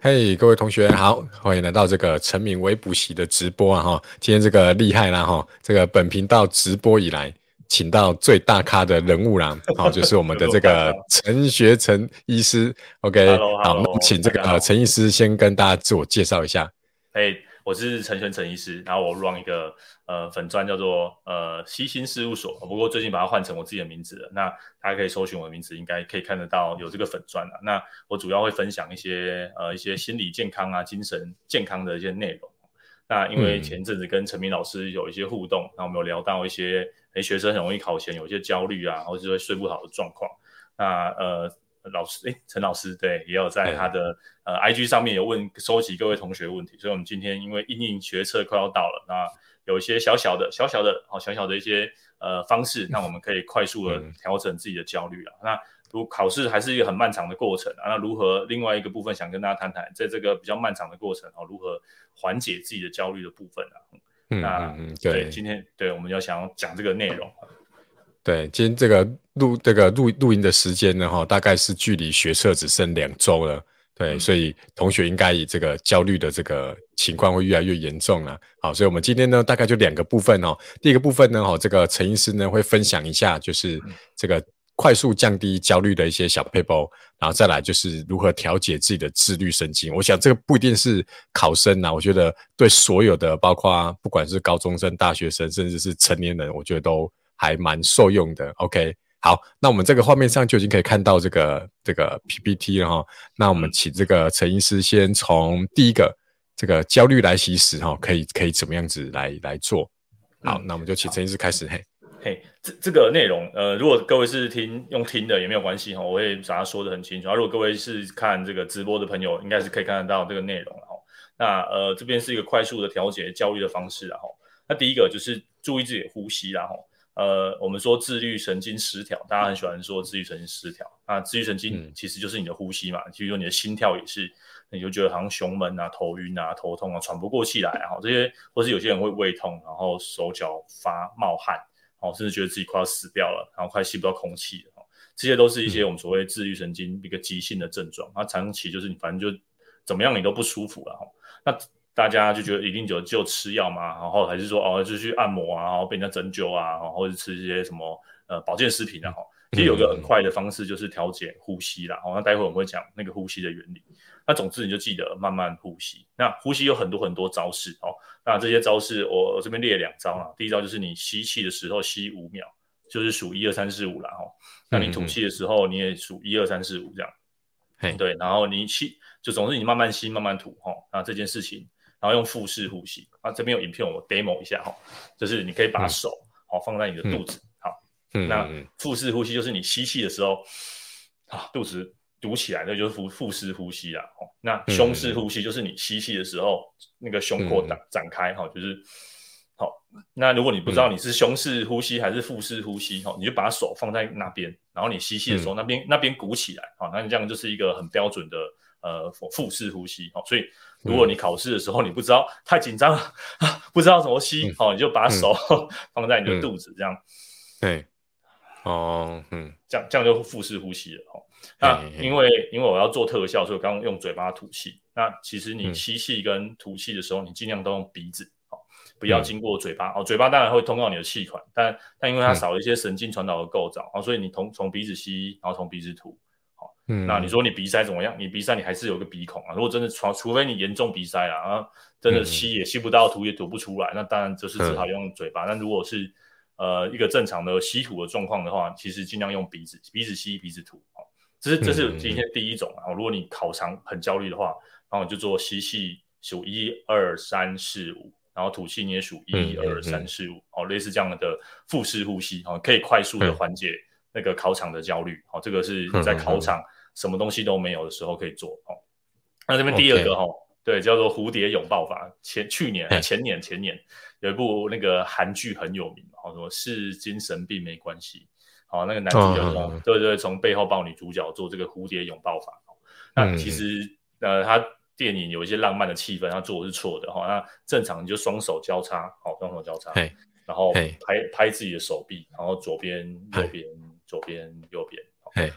嘿，hey, 各位同学好，欢迎来到这个陈敏微补习的直播啊哈！今天这个厉害啦哈，这个本频道直播以来，请到最大咖的人物啦，好，就是我们的这个陈学成医师。OK，好，那请这个陈医师先跟大家自我介绍一下。嘿。我是陈学成医师，然后我 run 一个呃粉专叫做呃西心事务所，不过最近把它换成我自己的名字了。那大家可以搜寻我的名字，应该可以看得到有这个粉专了。那我主要会分享一些呃一些心理健康啊、精神健康的一些内容。那因为前阵子跟陈明老师有一些互动，那、嗯、我们有聊到一些诶学生很容易考前有一些焦虑啊，或者是会睡不好的状况。那呃。老师，哎，陈老师对，也有在他的呃 IG 上面有问收集各位同学问题，所以我们今天因为应应学测快要到了，那有一些小小的、小小的、好小小的一些呃方式，那我们可以快速的调整自己的焦虑啊。嗯、那如果考试还是一个很漫长的过程啊，那如何？另外一个部分想跟大家谈谈，在这个比较漫长的过程啊，如何缓解自己的焦虑的部分啊？嗯、那嗯对，对，今天对我们要想要讲这个内容。对，今天这个录这个录录音的时间呢，哈，大概是距离学测只剩两周了。对，嗯、所以同学应该以这个焦虑的这个情况会越来越严重了。好，所以我们今天呢，大概就两个部分哦。第一个部分呢，哈，这个陈医师呢会分享一下，就是这个快速降低焦虑的一些小撇步，然后再来就是如何调节自己的自律神经。我想这个不一定是考生呐，我觉得对所有的，包括不管是高中生、大学生，甚至是成年人，我觉得都。还蛮受用的，OK，好，那我们这个画面上就已经可以看到这个这个 PPT 了哈。那我们请这个陈医师先从第一个这个焦虑来袭时哈，可以可以怎么样子来来做？好，嗯、那我们就请陈医师开始。嘿，嘿，这这个内容，呃，如果各位是听用听的也没有关系哈，我会把它说的很清楚。如果各位是看这个直播的朋友，应该是可以看得到这个内容哈。那呃，这边是一个快速的调节焦虑的方式哈。那第一个就是注意自己的呼吸然后。呃，我们说自律神经失调，大家很喜欢说自律神经失调。那自律神经其实就是你的呼吸嘛，其实说你的心跳也是，你就觉得好像胸闷啊、头晕啊、头痛啊、喘不过气来啊，这些，或是有些人会胃痛，然后手脚发冒汗，哦，甚至觉得自己快要死掉了，然后快吸不到空气了，这些都是一些我们所谓自律神经一个急性的症状。那长期就是你反正就怎么样你都不舒服了哈，那。大家就觉得一定就就吃药嘛，然后还是说哦，就去按摩啊，然后被人家针灸啊，或者吃一些什么呃保健食品啊。其实有个很快的方式就是调节呼吸啦。哦，那待会我们会讲那个呼吸的原理。那总之你就记得慢慢呼吸。那呼吸有很多很多招式哦。那这些招式我我这边列两招啊。第一招就是你吸气的时候吸五秒，就是数一二三四五啦。哦。那你吐气的时候你也数一二三四五这样。嘿，对，然后你吸就总之你慢慢吸慢慢吐哈。那这件事情。然后用腹式呼吸。啊，这边有影片，我 demo 一下哈，就是你可以把手好放在你的肚子，好，那腹式呼吸就是你吸气的时候，啊，肚子鼓起来，那就是腹腹式呼吸啦。哦，那胸式呼吸就是你吸气的时候，那个胸廓展展开哈，就是好。那如果你不知道你是胸式呼吸还是腹式呼吸哈，你就把手放在那边，然后你吸气的时候，那边那边鼓起来，好，那你这样就是一个很标准的呃腹式呼吸，好，所以。如果你考试的时候你不知道太紧张了，不知道怎么吸，好，你就把手 放在你的肚子这样。对，哦，嗯，这样这样就腹式呼吸了。哦，那因为因为我要做特效，所以我刚刚用嘴巴吐气。那其实你吸气跟吐气的时候，你尽量都用鼻子，哦，不要经过嘴巴。哦，嘴巴当然会通到你的气管，但但因为它少了一些神经传导的构造，哦，所以你从从鼻子吸，然后从鼻子吐。嗯，那你说你鼻塞怎么样？你鼻塞你还是有个鼻孔啊。如果真的除除非你严重鼻塞啊，啊，真的吸也吸不到，吐也吐不出来，那当然就是只好用嘴巴。那如果是呃一个正常的吸吐的状况的话，其实尽量用鼻子，鼻子吸鼻子吐。哦，这是这是今天第一种啊。如果你考场很焦虑的话，然后你就做吸气数一二三四五，然后吐气你也数一二三四五，哦，类似这样的腹式呼吸，哦，可以快速的缓解那个考场的焦虑。哦，这个是在考场。什么东西都没有的时候可以做哦。那这边第二个哈.对，叫做蝴蝶拥抱法。前去年、前年、前年有一部那个韩剧很有名，好说是精神病没关系。好，那个男主角从、oh. 对对，从背后抱女主角做这个蝴蝶拥抱法。那其实呃，他电影有一些浪漫的气氛，他做的是错的哈。那正常你就双手交叉，好，双手交叉然后拍拍自己的手臂，然后左边、右边、左边、右边。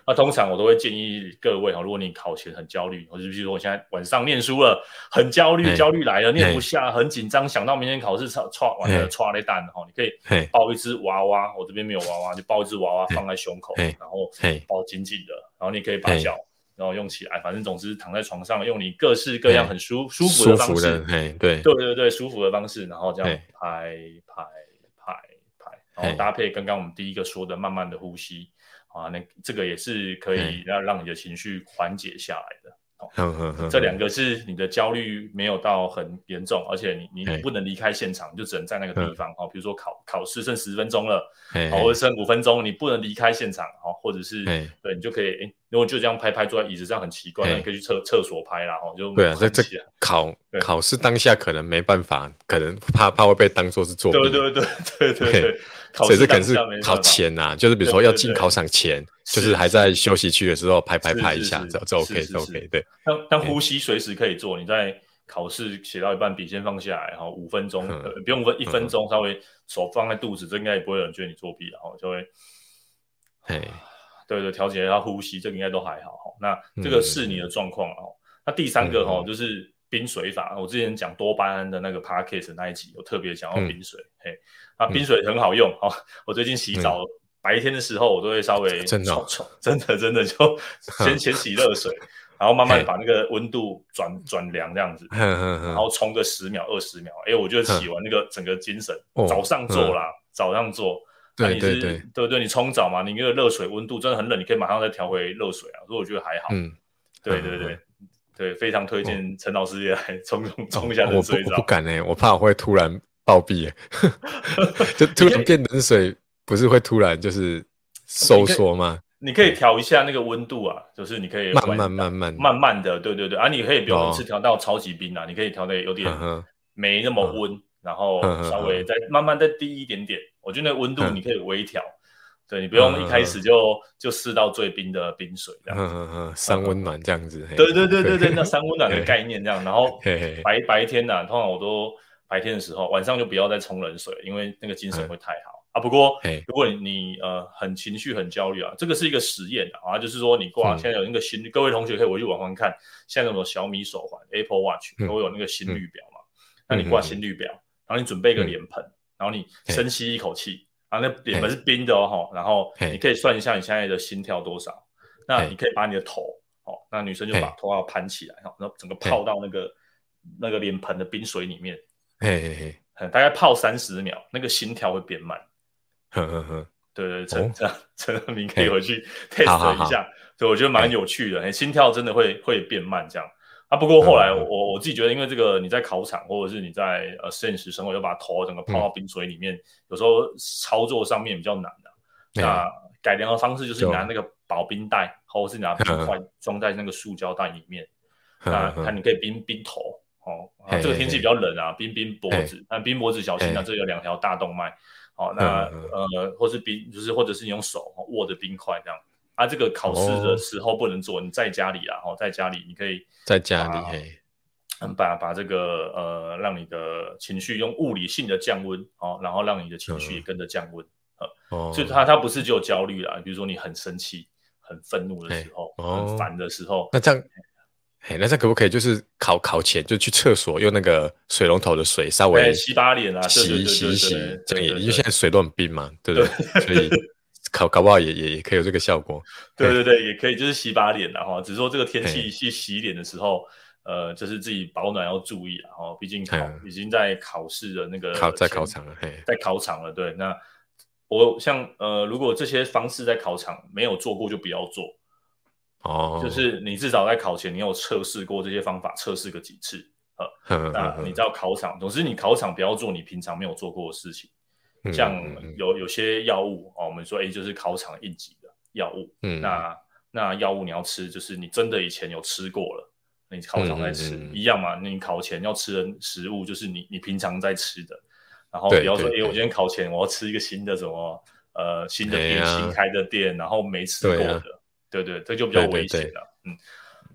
那通常我都会建议各位哈，如果你考前很焦虑，或者比如说我现在晚上念书了，很焦虑，焦虑来了，念不下，很紧张，想到明天考试，唰唰完了，唰了蛋哈，你可以抱一只娃娃，我这边没有娃娃，就抱一只娃娃放在胸口，然后抱紧紧的，然后你可以把脚。然后用起来，反正总之躺在床上，用你各式各样很舒舒服的方式，对。对对对，舒服的方式，然后这样拍拍拍拍，然后搭配刚刚我们第一个说的慢慢的呼吸啊，那这个也是可以让让你的情绪缓解下来的。这两个是你的焦虑没有到很严重，而且你你不能离开现场，你就只能在那个地方哦。比如说考考试剩十分钟了，或者剩五分钟，你不能离开现场哦，或者是对你就可以，哎，如果就这样拍拍坐在椅子上很奇怪，你可以去厕厕所拍啦，就对啊，这这考考试当下可能没办法，可能怕怕会被当做是作弊，对对对对对对。所以这可能是考前呐，就是比如说要进考场前，就是还在休息区的时候拍拍拍一下，这这 OK 这 OK 对。但但呼吸随时可以做，你在考试写到一半，笔先放下来，然后五分钟，不用分一分钟，稍微手放在肚子，这应该也不会有人觉得你作弊，然后就会，哎，对对，调节一下呼吸，这个应该都还好哈。那这个是你的状况哦。那第三个哈就是。冰水法，我之前讲多巴胺的那个 p a c k a g e 那一集，我特别讲到冰水，嗯、嘿，那，冰水很好用，嗯、哦，我最近洗澡，嗯、白天的时候我都会稍微真的、哦、真的真的就先先洗热水，嗯、然后慢慢把那个温度转转凉这样子，然后冲个十秒二十秒，哎，我觉得洗完那个整个精神，嗯、早上做啦，嗯、早上做，对对对，对。对对，你冲澡嘛，你那个热水温度真的很冷，你可以马上再调回热水啊，所以我觉得还好，嗯，对对对。对，非常推荐陈老师也来冲冲冲一下冷水澡。我不敢哎，我怕我会突然暴毙，就突然变冷水，不是会突然就是收缩吗？你可以调一下那个温度啊，就是你可以慢慢慢慢慢慢的，对对对，啊，你可以不用一次调到超级冰啊，你可以调的有点没那么温，然后稍微再慢慢再低一点点，我觉得那温度你可以微调。对，你不用一开始就、嗯、就试到最冰的冰水这样。子，嗯嗯嗯，三温暖这样子。对对对对对，那三温暖的概念这样，然后白白天呢、啊，通常我都白天的时候，晚上就不要再冲冷水，因为那个精神会太好、嗯、啊。不过如果你呃很情绪很焦虑啊，这个是一个实验啊，就是说你挂现在有那个心率，嗯、各位同学可以回去往上看，现在那种小米手环 Apple Watch 都有那个心率表嘛，嗯、那你挂心率表，然后你准备一个脸盆，然后你深吸一口气。啊，那脸盆是冰的哦，然后你可以算一下你现在的心跳多少。那你可以把你的头，哦，那女生就把头要盘起来，然后整个泡到那个那个脸盆的冰水里面，大概泡三十秒，那个心跳会变慢。呵呵呵，对对，陈这样 陈德明可以回去 test 一下，对，我觉得蛮有趣的，心跳真的会会变慢这样。啊，不过后来我我自己觉得，因为这个你在考场或者是你在呃现实生活，要把头整个泡到冰水里面，有时候操作上面比较难的。那改良的方式就是拿那个保冰袋，或者是拿冰块装在那个塑胶袋里面。那看你可以冰冰头哦，这个天气比较冷啊，冰冰脖子，那冰脖子小心啊，这有两条大动脉。好，那呃，或是冰，就是或者是你用手握着冰块这样。啊，这个考试的时候不能做，你在家里啊，哦，在家里你可以在家里，嘿，把把这个呃，让你的情绪用物理性的降温，哦，然后让你的情绪也跟着降温，哦，所以它它不是只有焦虑啦，比如说你很生气、很愤怒的时候、很烦的时候，那这样，嘿，那这可不可以就是考考前就去厕所用那个水龙头的水稍微洗把脸啊，洗洗洗，这样也因为现在水都很冰嘛，对不对？所以。考搞不好也也也可以有这个效果，对对对，也可以就是洗把脸然后只是说这个天气去洗脸的时候，呃，就是自己保暖要注意然后毕竟考已经在考试的那个考在考场了，在考场了，对。那我像呃，如果这些方式在考场没有做过，就不要做哦。就是你至少在考前你有测试过这些方法，测试个几次，呃，那你知道考场，总之你考场不要做你平常没有做过的事情。像有有些药物哦，我们说哎，就是考场应急的药物。嗯，那那药物你要吃，就是你真的以前有吃过了，你考场在吃一样嘛？你考前要吃的食物就是你你平常在吃的。然后比方说，哎，我今天考前我要吃一个新的什么呃新的店新开的店，然后没吃过的，对对，这就比较危险了。嗯，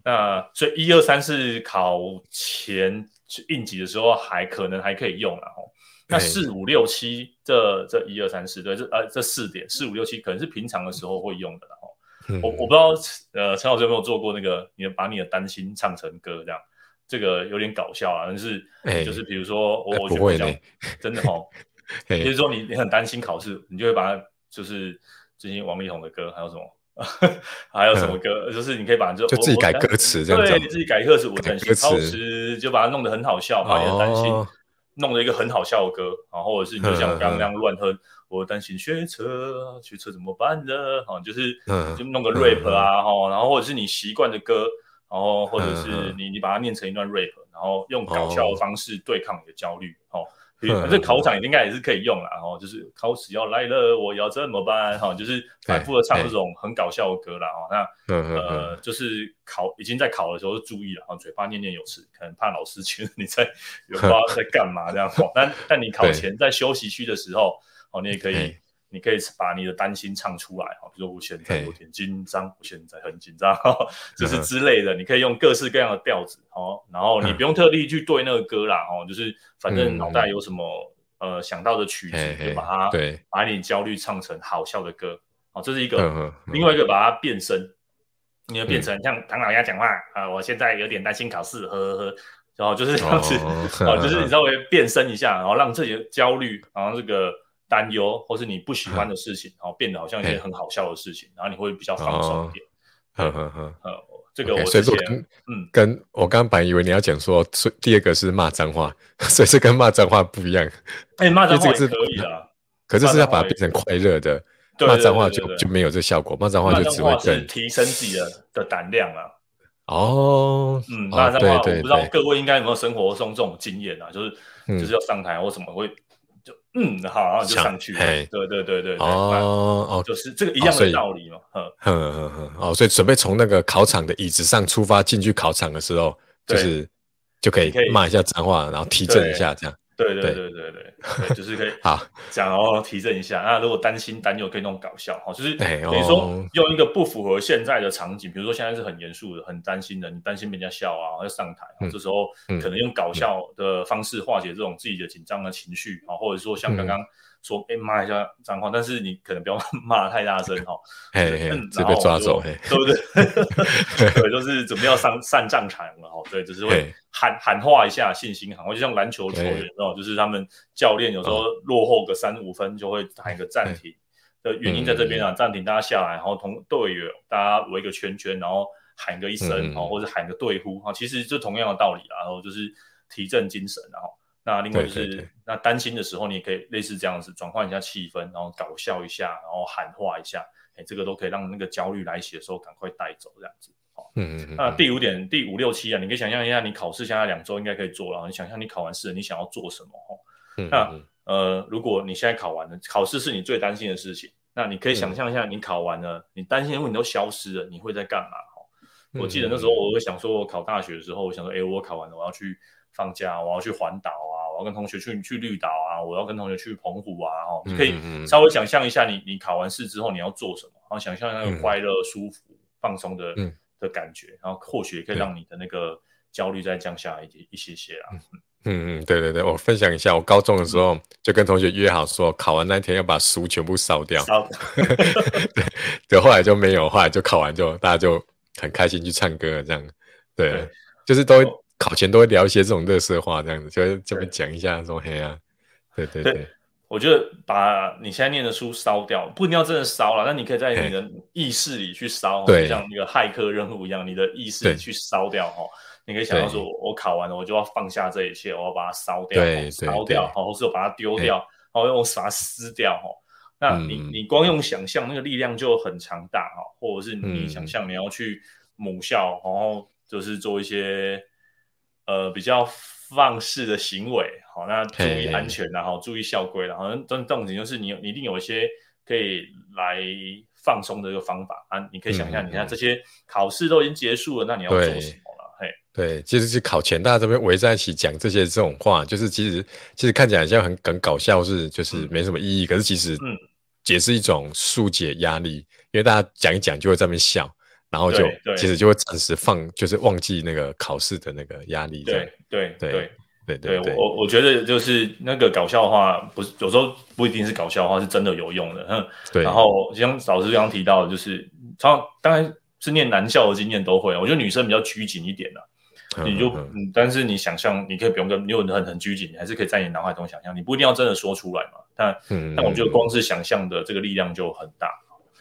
那所以一二三四考前应急的时候还可能还可以用了哦。那四五六七这这一二三四对这呃这四点四五六七可能是平常的时候会用的，然后嗯、我我不知道，呃，陈老师有没有做过那个，你把你的担心唱成歌这样，这个有点搞笑啊。但是，就是比如说，欸、我我觉得这样真的哦，比如说你你很担心考试，你就会把它就是最近王力宏的歌，还有什么？还有什么歌？嗯、就是你可以把就就自己改歌词这样子，对，你自己改歌词，我担心考试，就把它弄得很好笑，把你的担心弄了一个很好笑的歌，然后或者是你就像刚刚那样乱哼，我担心学车，学车怎么办呢？啊，就是就弄个 rap 啊，哈，然后或者是你习惯的歌，然后或者是你你把它念成一段 rap，然后用搞笑的方式对抗你的焦虑，哦。反正考场应该也是可以用了，然后就是考试要来了，我要怎么办？哈，就是反复的唱这种很搞笑的歌啦。哈，那呃，就是考已经在考的时候就注意了，哈，嘴巴念念有词，可能怕老师觉得你在有不知道在干嘛这样。但但你考前在休息区的时候，哦，你也可以。你可以把你的担心唱出来哈，比如说我现在有点紧张，我现在很紧张，就是之类的。你可以用各式各样的调子哦，然后你不用特地去对那个歌啦哦，就是反正脑袋有什么呃想到的曲子，就把它对，把你焦虑唱成好笑的歌哦，这是一个。另外一个把它变声，你要变成像唐老鸭讲话啊，我现在有点担心考试，呵呵呵，然后就是这样子哦，就是你稍微变声一下，然后让自己的焦虑，然后这个。担忧，或是你不喜欢的事情，然后变得好像一件很好笑的事情，然后你会比较放松一点。呵呵呵，呃，这个我之前，嗯，跟我刚刚本来以为你要讲说，第二个是骂脏话，所以是跟骂脏话不一样。哎，骂脏话是可以的，可是是要把它变成快乐的，骂脏话就就没有这效果，骂脏话就只会更提升自己的的胆量啊。哦，嗯，骂脏话，我不知道各位应该有没有生活中这种经验啊，就是就是要上台或什么会。嗯，好，然后就上去。对对对对，哦哦，就是这个一样的道理嘛。嗯嗯嗯嗯，哦，所以准备从那个考场的椅子上出发进去考场的时候，就是就可以骂一下脏话，然后提振一下这样。对对对对对，就是可以 好讲，然后提振一下。那如果担心担忧，可以弄搞笑哈，就是等于说用一个不符合现在的场景，比如说现在是很严肃的、很担心的，你担心人家笑啊，要上台，这时候可能用搞笑的方式化解这种自己的紧张的情绪啊，或者说像刚刚说，哎，骂一下脏话，但是你可能不要 骂太大声哈，嗯，直接抓走，对不对？对，就是准备要上上战场了哈，对，就是会。喊喊话一下信心喊话，就像篮球球员哦，就是他们教练有时候落后个三五分就会喊一个暂停的原因在这边啊，暂停大家下来，然后同队友大家围一个圈圈，然后喊个一声，哦或者喊个队呼啊，其实就同样的道理啊，然后就是提振精神，然后那另外就是那担心的时候，你也可以类似这样子转换一下气氛，然后搞笑一下，然后喊话一下，哎，这个都可以让那个焦虑来袭的时候赶快带走这样子。嗯嗯嗯，那第五点，第五六七啊，你可以想象一下，你考试现在两周应该可以做了。你想象你考完试，你想要做什么？哈，那呃，如果你现在考完了，考试是你最担心的事情，那你可以想象一下，你考完了，你担心的问题都消失了，你会在干嘛？哈，我记得那时候我会想说，我考大学的时候，我想说，哎，我考完了，我要去放假，我要去环岛啊，我要跟同学去去绿岛啊，我要跟同学去澎湖啊，哦，你可以稍微想象一下，你你考完试之后你要做什么？然后想象那个快乐、舒服、放松的。的感觉，然后或许也可以让你的那个焦虑再降下来一点一些些啊。嗯嗯，对对对，我分享一下，我高中的时候就跟同学约好说，考完那天要把书全部烧掉。烧。对，对，后来就没有，后来就考完就大家就很开心去唱歌这样。对，就是都考前都会聊一些这种热色话，这样子，就这边讲一下说黑啊。对对对。我觉得把你现在念的书烧掉，不一定要真的烧了，但你可以在你的意识里去烧，就像那个骇客任务一样，你的意识里去烧掉哈。你可以想到说，我考完了，我就要放下这一切，我要把它烧掉，烧掉，或是我把它丢掉，然后用把它撕掉哈。那你你光用想象，那个力量就很强大哈，或者是你想象你要去母校，然后就是做一些呃比较。放肆的行为，好，那注意安全，然后注意校规，然后这这种就是你你一定有一些可以来放松的一个方法啊。你可以想象，你看这些考试都已经结束了，那你要做什么了？嘿，对，其实是考前大家这边围在一起讲这些这种话，就是其实其实看起来像很很搞笑，是就是没什么意义，可是其实嗯，也是一种疏解压力，因为大家讲一讲就会在那边笑。然后就其实就会暂时放，就是忘记那个考试的那个压力。对对对对对对，我我觉得就是那个搞笑话，不是有时候不一定是搞笑话，是真的有用的。嗯，对。然后像老师刚刚提到的，就是常当然是念男校的经验都会，我觉得女生比较拘谨一点的、啊，你就但是你想象，你可以不用跟，你有很很拘谨，你还是可以在你脑海中想象，你不一定要真的说出来嘛。但嗯，但我觉得光是想象的这个力量就很大。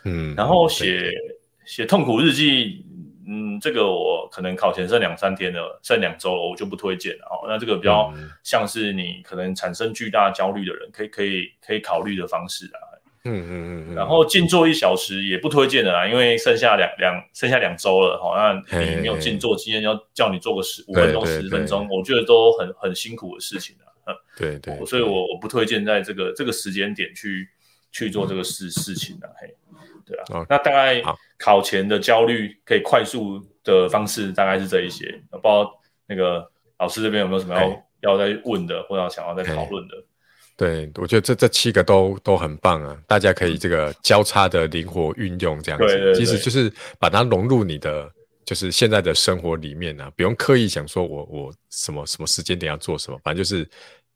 嗯，然后写写痛苦日记。嗯，这个我可能考前剩两三天了，剩两周了，我就不推荐了哦。那这个比较像是你可能产生巨大焦虑的人，可以可以可以考虑的方式啊。嗯嗯嗯。然后静坐一小时也不推荐的啦，因为剩下两两剩下两周了，好，那你没有静坐，今天要叫你做个十五分钟十分钟，我觉得都很很辛苦的事情对对。所以我我不推荐在这个这个时间点去去做这个事事情的，嘿。对啊，那大概考前的焦虑可以快速的方式大概是这一些，不知道那个老师这边有没有什么要要再问的，或者想要再讨论的？对，我觉得这这七个都都很棒啊，大家可以这个交叉的灵活运用这样子，对对对，其实就是把它融入你的就是现在的生活里面啊，不用刻意想说我我什么什么时间点要做什么，反正就是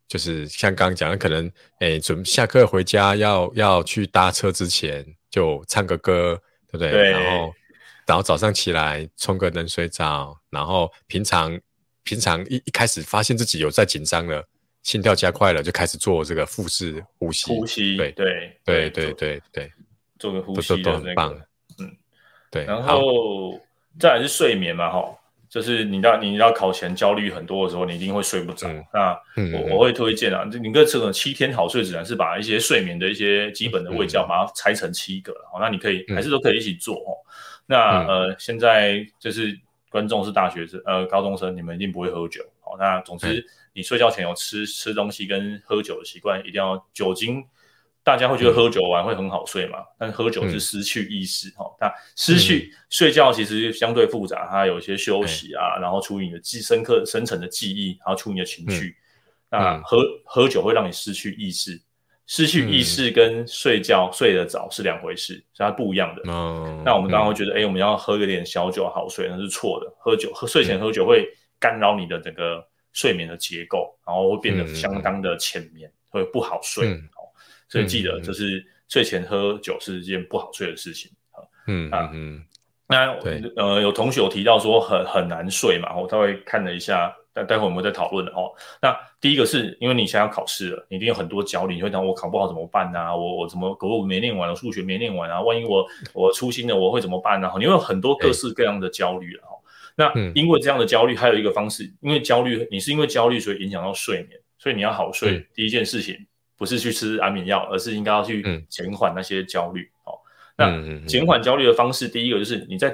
就是像刚刚讲的，可能诶准下课回家要要去搭车之前。就唱个歌，对不对？对。然后，然后早上起来冲个冷水澡，然后平常平常一一开始发现自己有在紧张了，心跳加快了，就开始做这个腹式呼吸。呼吸，对对对对对对，做个呼吸的那个，都很棒。嗯，对。然后再来是睡眠嘛，哈。就是你到你到考前焦虑很多的时候，你一定会睡不着。嗯、那、嗯、我我会推荐啊，你个这个七天好睡指南是把一些睡眠的一些基本的卫教，把它拆成七个了。好、嗯，那你可以还是都可以一起做哦。嗯、那呃，现在就是观众是大学生呃高中生，你们一定不会喝酒。好，那总之你睡觉前有吃吃东西跟喝酒的习惯，一定要酒精。大家会觉得喝酒完会很好睡嘛？嗯、但是喝酒是失去意识哈，那、嗯、失去睡觉其实相对复杂，它有一些休息啊，嗯、然后处理你的记深刻深层的记忆，然后处理你的情绪。嗯、那喝喝酒会让你失去意识，失去意识跟睡觉、嗯、睡得早是两回事，是它不一样的。嗯、那我们刚刚会觉得，哎、我们要喝一点小酒好睡，那是错的。喝酒喝睡前喝酒会干扰你的整个睡眠的结构，然后会变得相当的浅眠，嗯、会不好睡。嗯所以记得，就是睡前喝酒是一件不好睡的事情啊。嗯啊嗯，那呃，有同学有提到说很很难睡嘛，我稍微看了一下，待待会我们再讨论的哦。那第一个是因为你现在要考试了，你一定有很多焦虑，你会想我考不好怎么办啊？我我怎么国语没念完，我数学没念完啊？万一我 我粗心了，我会怎么办呢？你会有很多各式各样的焦虑了哦。那因为这样的焦虑，还有一个方式，因为焦虑，你是因为焦虑所以影响到睡眠，所以你要好睡，第一件事情。不是去吃安眠药，而是应该要去减缓那些焦虑。嗯、哦，那减缓焦虑的方式，第一个就是你在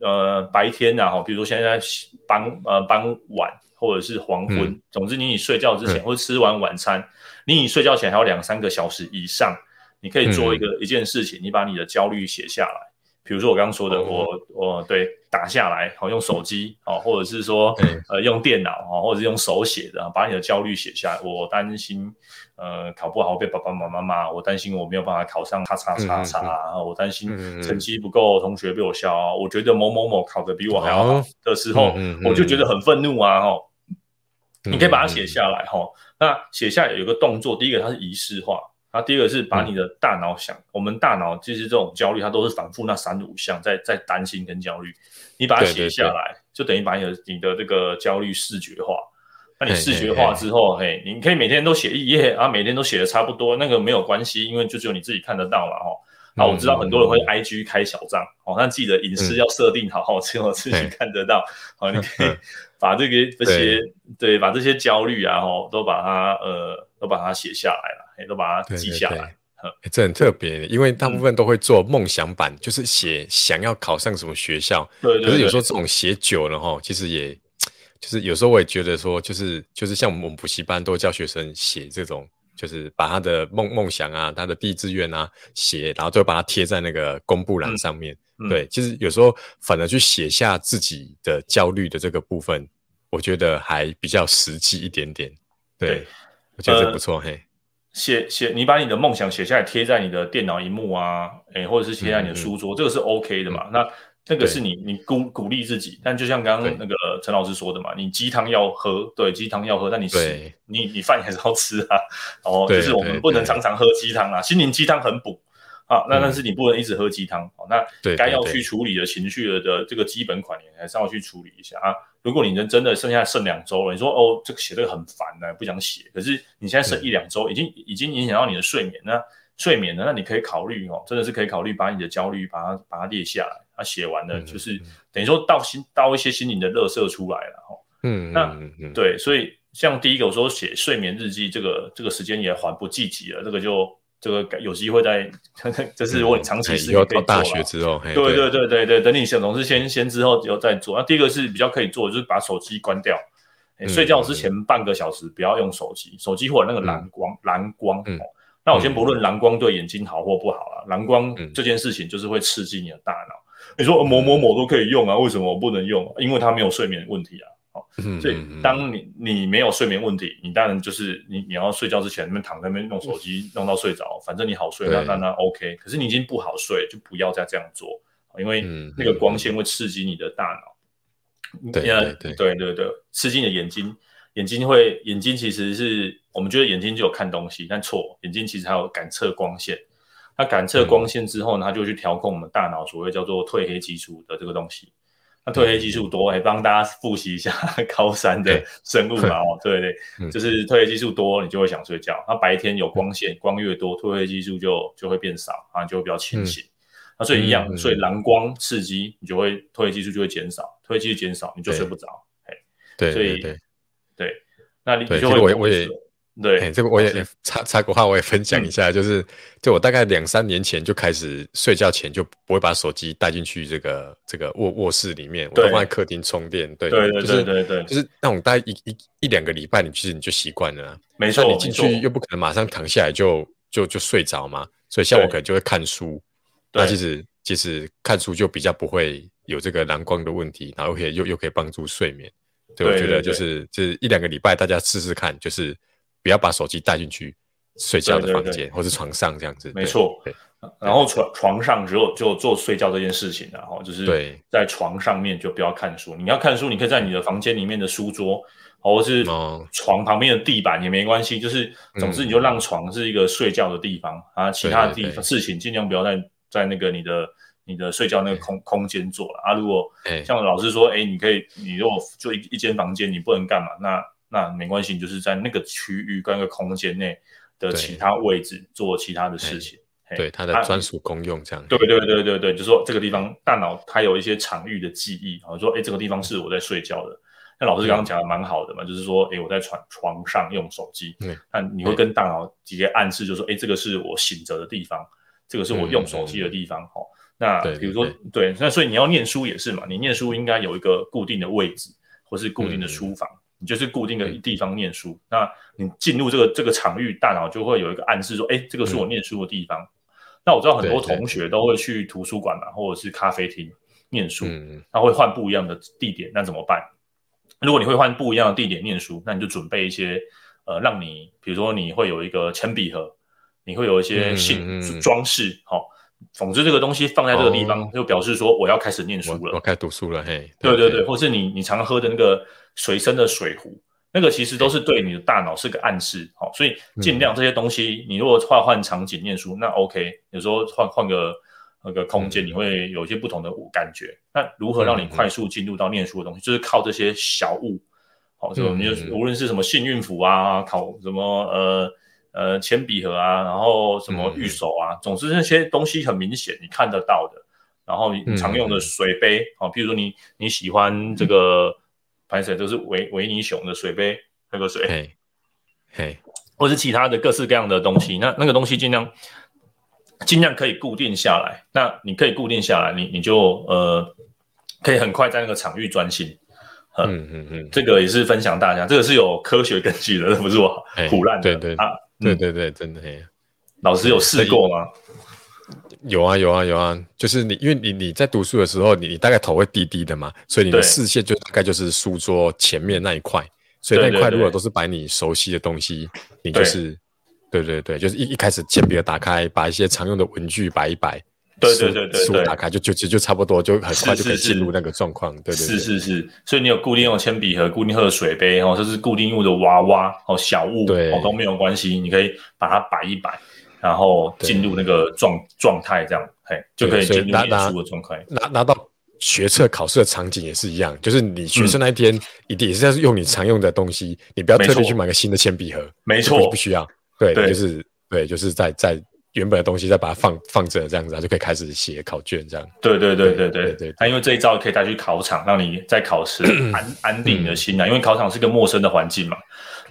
呃白天啊，哈，比如说现在在傍呃傍晚或者是黄昏，嗯、总之你你睡觉之前、嗯、或者吃完晚餐，你你睡觉前还有两三个小时以上，你可以做一个、嗯、一件事情，你把你的焦虑写下来。比如说我刚刚说的，哦、我我对打下来，好用手机，哦，或者是说呃用电脑，哦，或者是用手写的，把你的焦虑写下来。我担心呃考不好被爸爸妈妈骂，我担心我没有办法考上叉叉叉叉，嗯、我担心成绩不够，同学被我笑啊，我觉得某某某考得比我还要好的时候，嗯、我就觉得很愤怒啊，哦，你可以把它写下来，哈、哦。那写下来有一个动作，第一个它是仪式化。然后第二个是把你的大脑想，嗯、我们大脑其实这种焦虑，它都是反复那三五项在在担心跟焦虑，你把它写下来，对。对对，就等于把你的你的这个焦虑视觉化。那你视觉化之后，嘿，嘿，嘿，你可以每天都写一页，啊，每天都写的差不多，那个没有关系，因为就只有你自己看得到嘛，哈。啊，我知道很多人会 IG 开小账，哦、嗯，但记得隐私要设定好，只有自己看得到。好，你可以把这个这些对，对，把这些焦虑啊，哦，都把它呃，都把它写下来了。都把它记下来，对对对呵欸、这很特别，因为大部分都会做梦想版，嗯、就是写想要考上什么学校。对，对，对，可是有时候这种写久了哈，其实也就是有时候我也觉得说，就是就是像我们补习班都教学生写这种，就是把他的梦梦想啊，他的第一志愿啊写，然后就把它贴在那个公布栏上面。嗯、对，其实有时候反而去写下自己的焦虑的这个部分，我觉得还比较实际一点点。对，对我觉得这不错，呃、嘿。写写，你把你的梦想写下来，贴在你的电脑荧幕啊，诶、欸，或者是贴在你的书桌，嗯、这个是 OK 的嘛？嗯、那那个是你你鼓鼓励自己，但就像刚刚那个陈老师说的嘛，你鸡汤要喝，对，鸡汤要喝，但你对。你你饭还是要吃啊，哦，就是我们不能常常喝鸡汤啊，心灵鸡汤很补啊，那但是你不能一直喝鸡汤，好，那该要去处理的情绪的这个基本款，你还是要去处理一下啊。如果你能真的剩下剩两周了，你说哦，这个写这个很烦呢，不想写，可是你现在剩一两周，已经已经影响到你的睡眠，那睡眠呢，那你可以考虑哦，真的是可以考虑把你的焦虑把它把它列下来，它写完了就是等于说到心到一些心灵的乐色出来了哈。嗯，那对，所以像第一个我说写睡眠日记，这个这个时间也缓不积极了，这个就。这个有机会在，这是我长期时间可以做。大学之后，对对对对对，等你想总是先先之后有再做。那第一个是比较可以做，就是把手机关掉，睡觉之前半个小时不要用手机，手机或者那个蓝光蓝光。那我先不论蓝光对眼睛好或不好了，蓝光这件事情就是会刺激你的大脑。你说某某某都可以用啊，为什么我不能用？因为它没有睡眠问题啊。好，所以当你你没有睡眠问题，你当然就是你你要睡觉之前那边躺在那边用手机弄到睡着，反正你好睡，那那那 OK。可是你已经不好睡，就不要再这样做，因为那个光线会刺激你的大脑。对对对对对，刺激你的眼睛，眼睛会眼睛其实是我们觉得眼睛就有看东西，但错，眼睛其实还有感测光线。它感测光线之后呢，它就去调控我们大脑所谓叫做褪黑激素的这个东西。那褪黑激素多，哎，帮大家复习一下 高三的生物嘛，哦，对对，就是褪黑激素多，你就会想睡觉。那白天有光线，光越多，褪黑激素就就会变少，啊，就会比较清醒。那所以一样，所以蓝光刺激，你就会褪黑激素就会减少，褪黑激素减少，你就睡不着。哎，对，所以对，那你就会我我也。对、欸，这个我也插插个话，我也分享一下，嗯、就是，就我大概两三年前就开始睡觉前就不会把手机带进去这个这个卧卧室里面，我都放在客厅充电。对，对对对对对，就是那种大概一一一两个礼拜，你其实你就习惯了。没错，你进去又不可能马上躺下来就就就睡着嘛，所以像我可能就会看书。对那其实其实看书就比较不会有这个蓝光的问题，然后可以又又可以帮助睡眠。对，我觉得就是就是一两个礼拜，大家试试看，就是。不要把手机带进去睡觉的房间或是床上这样子。没错，然后床床上只有就做睡觉这件事情，然后就是在床上面就不要看书。你要看书，你可以在你的房间里面的书桌，或是床旁边的地板也没关系。就是总之你就让床是一个睡觉的地方啊，其他的地方事情尽量不要在在那个你的你的睡觉那个空空间做了啊。如果像老师说，哎，你可以，你如果就一一间房间，你不能干嘛？那那没关系，你就是在那个区域跟那个空间内的其他位置做其他的事情，对它的专属公用这样。对对对对对，就说这个地方大脑它有一些场域的记忆，啊，说哎这个地方是我在睡觉的。那老师刚刚讲的蛮好的嘛，就是说哎我在床床上用手机，那你会跟大脑直接暗示，就说哎这个是我醒着的地方，这个是我用手机的地方。哈，那比如说对，那所以你要念书也是嘛，你念书应该有一个固定的位置或是固定的书房。你就是固定的地方念书，嗯、那你进入这个这个场域，大脑就会有一个暗示说，哎，这个是我念书的地方。嗯、那我知道很多同学都会去图书馆嘛，或者是咖啡厅念书，嗯、他会换不一样的地点，那怎么办？如果你会换不一样的地点念书，那你就准备一些，呃，让你，比如说你会有一个铅笔盒，你会有一些信装饰，好。总之，这个东西放在这个地方，就表示说我要开始念书了，我开始读书了，嘿。对对对，或是你你常喝的那个随身的水壶，那个其实都是对你的大脑是个暗示，好，所以尽量这些东西，你如果换换场景念书，那 OK，有时候换换个那个空间，你会有一些不同的感觉。那如何让你快速进入到念书的东西，就是靠这些小物，好，就你无论是什么幸运符啊，考什么呃。呃，铅笔盒啊，然后什么玉手啊，嗯、总之那些东西很明显，你看得到的。然后你常用的水杯，啊、嗯，譬如说你你喜欢这个，反正都是维维尼熊的水杯，喝个水，嘿，嘿，或是其他的各式各样的东西，那那个东西尽量尽量可以固定下来。那你可以固定下来，你你就呃，可以很快在那个场域专心。嗯嗯嗯，嗯这个也是分享大家，这个是有科学根据的，不是我胡乱的。对对啊。对对对，真的，老师有试过吗？有啊有啊有啊，就是你，因为你你在读书的时候，你你大概头会低低的嘛，所以你的视线就大概就是书桌前面那一块，所以那一块如果都是摆你熟悉的东西，你就是，对对对，就是一一开始铅笔打开，把一些常用的文具摆一摆。对对对对，书打开就就就就差不多，就很快就可以进入那个状况。对对，是是是。所以你有固定用铅笔盒、固定喝的水杯，哦，这是固定用的娃娃哦，小物，对，哦都没有关系，你可以把它摆一摆。然后进入那个状状态，这样，嘿，就可以进入念书的状态。拿拿到学测考试的场景也是一样，就是你学生那一天一定也是要用你常用的东西，嗯、你不要特地去买个新的铅笔盒，没错，不需要。对，对就是对，就是在在原本的东西再把它放放着，这样子，就可以开始写考卷，这样。对对对对对对。那因为这一招可以带去考场，让你在考试安安定你的心啊，因为考场是个陌生的环境嘛。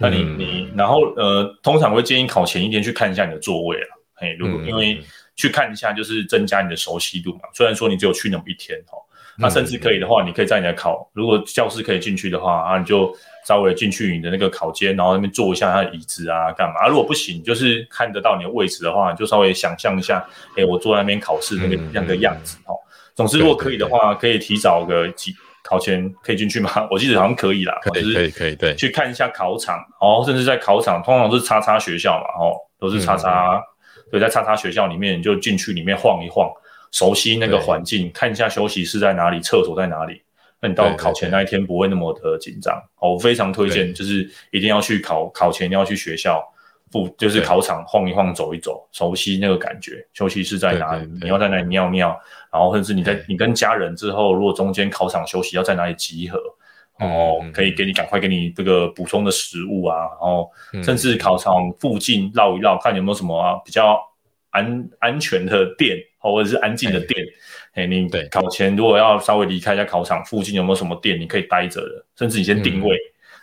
那你你然后呃，通常会建议考前一天去看一下你的座位啊，嘿，如果因为去看一下就是增加你的熟悉度嘛。虽然说你只有去那么一天哦，那甚至可以的话，你可以在你的考，如果教室可以进去的话啊，你就稍微进去你的那个考间，然后那边坐一下他的椅子啊，干嘛？如果不行，就是看得到你的位置的话，你就稍微想象一下，哎，我坐在那边考试那个那个样子哦。总之，如果可以的话，可以提早个几。考前可以进去吗？我记得好像可以啦，可以可以可以，对，去看一下考场，哦，甚至在考场，通常都是叉叉学校嘛，哦，都是叉叉，对，在叉叉学校里面，你就进去里面晃一晃，熟悉那个环境，看一下休息室在哪里，厕所在哪里，那你到考前那一天不会那么的紧张。哦，我非常推荐，就是一定要去考考前要去学校。不，就是考场晃一晃，走一走，熟悉那个感觉。休息室在哪里？你要在哪里尿尿？然后，甚至你在你跟家人之后，如果中间考场休息要在哪里集合，然后可以给你赶快给你这个补充的食物啊。然后，甚至考场附近绕一绕，看有没有什么啊比较安安全的店，或者是安静的店。哎，你考前如果要稍微离开一下考场，附近有没有什么店你可以待着的？甚至你先定位，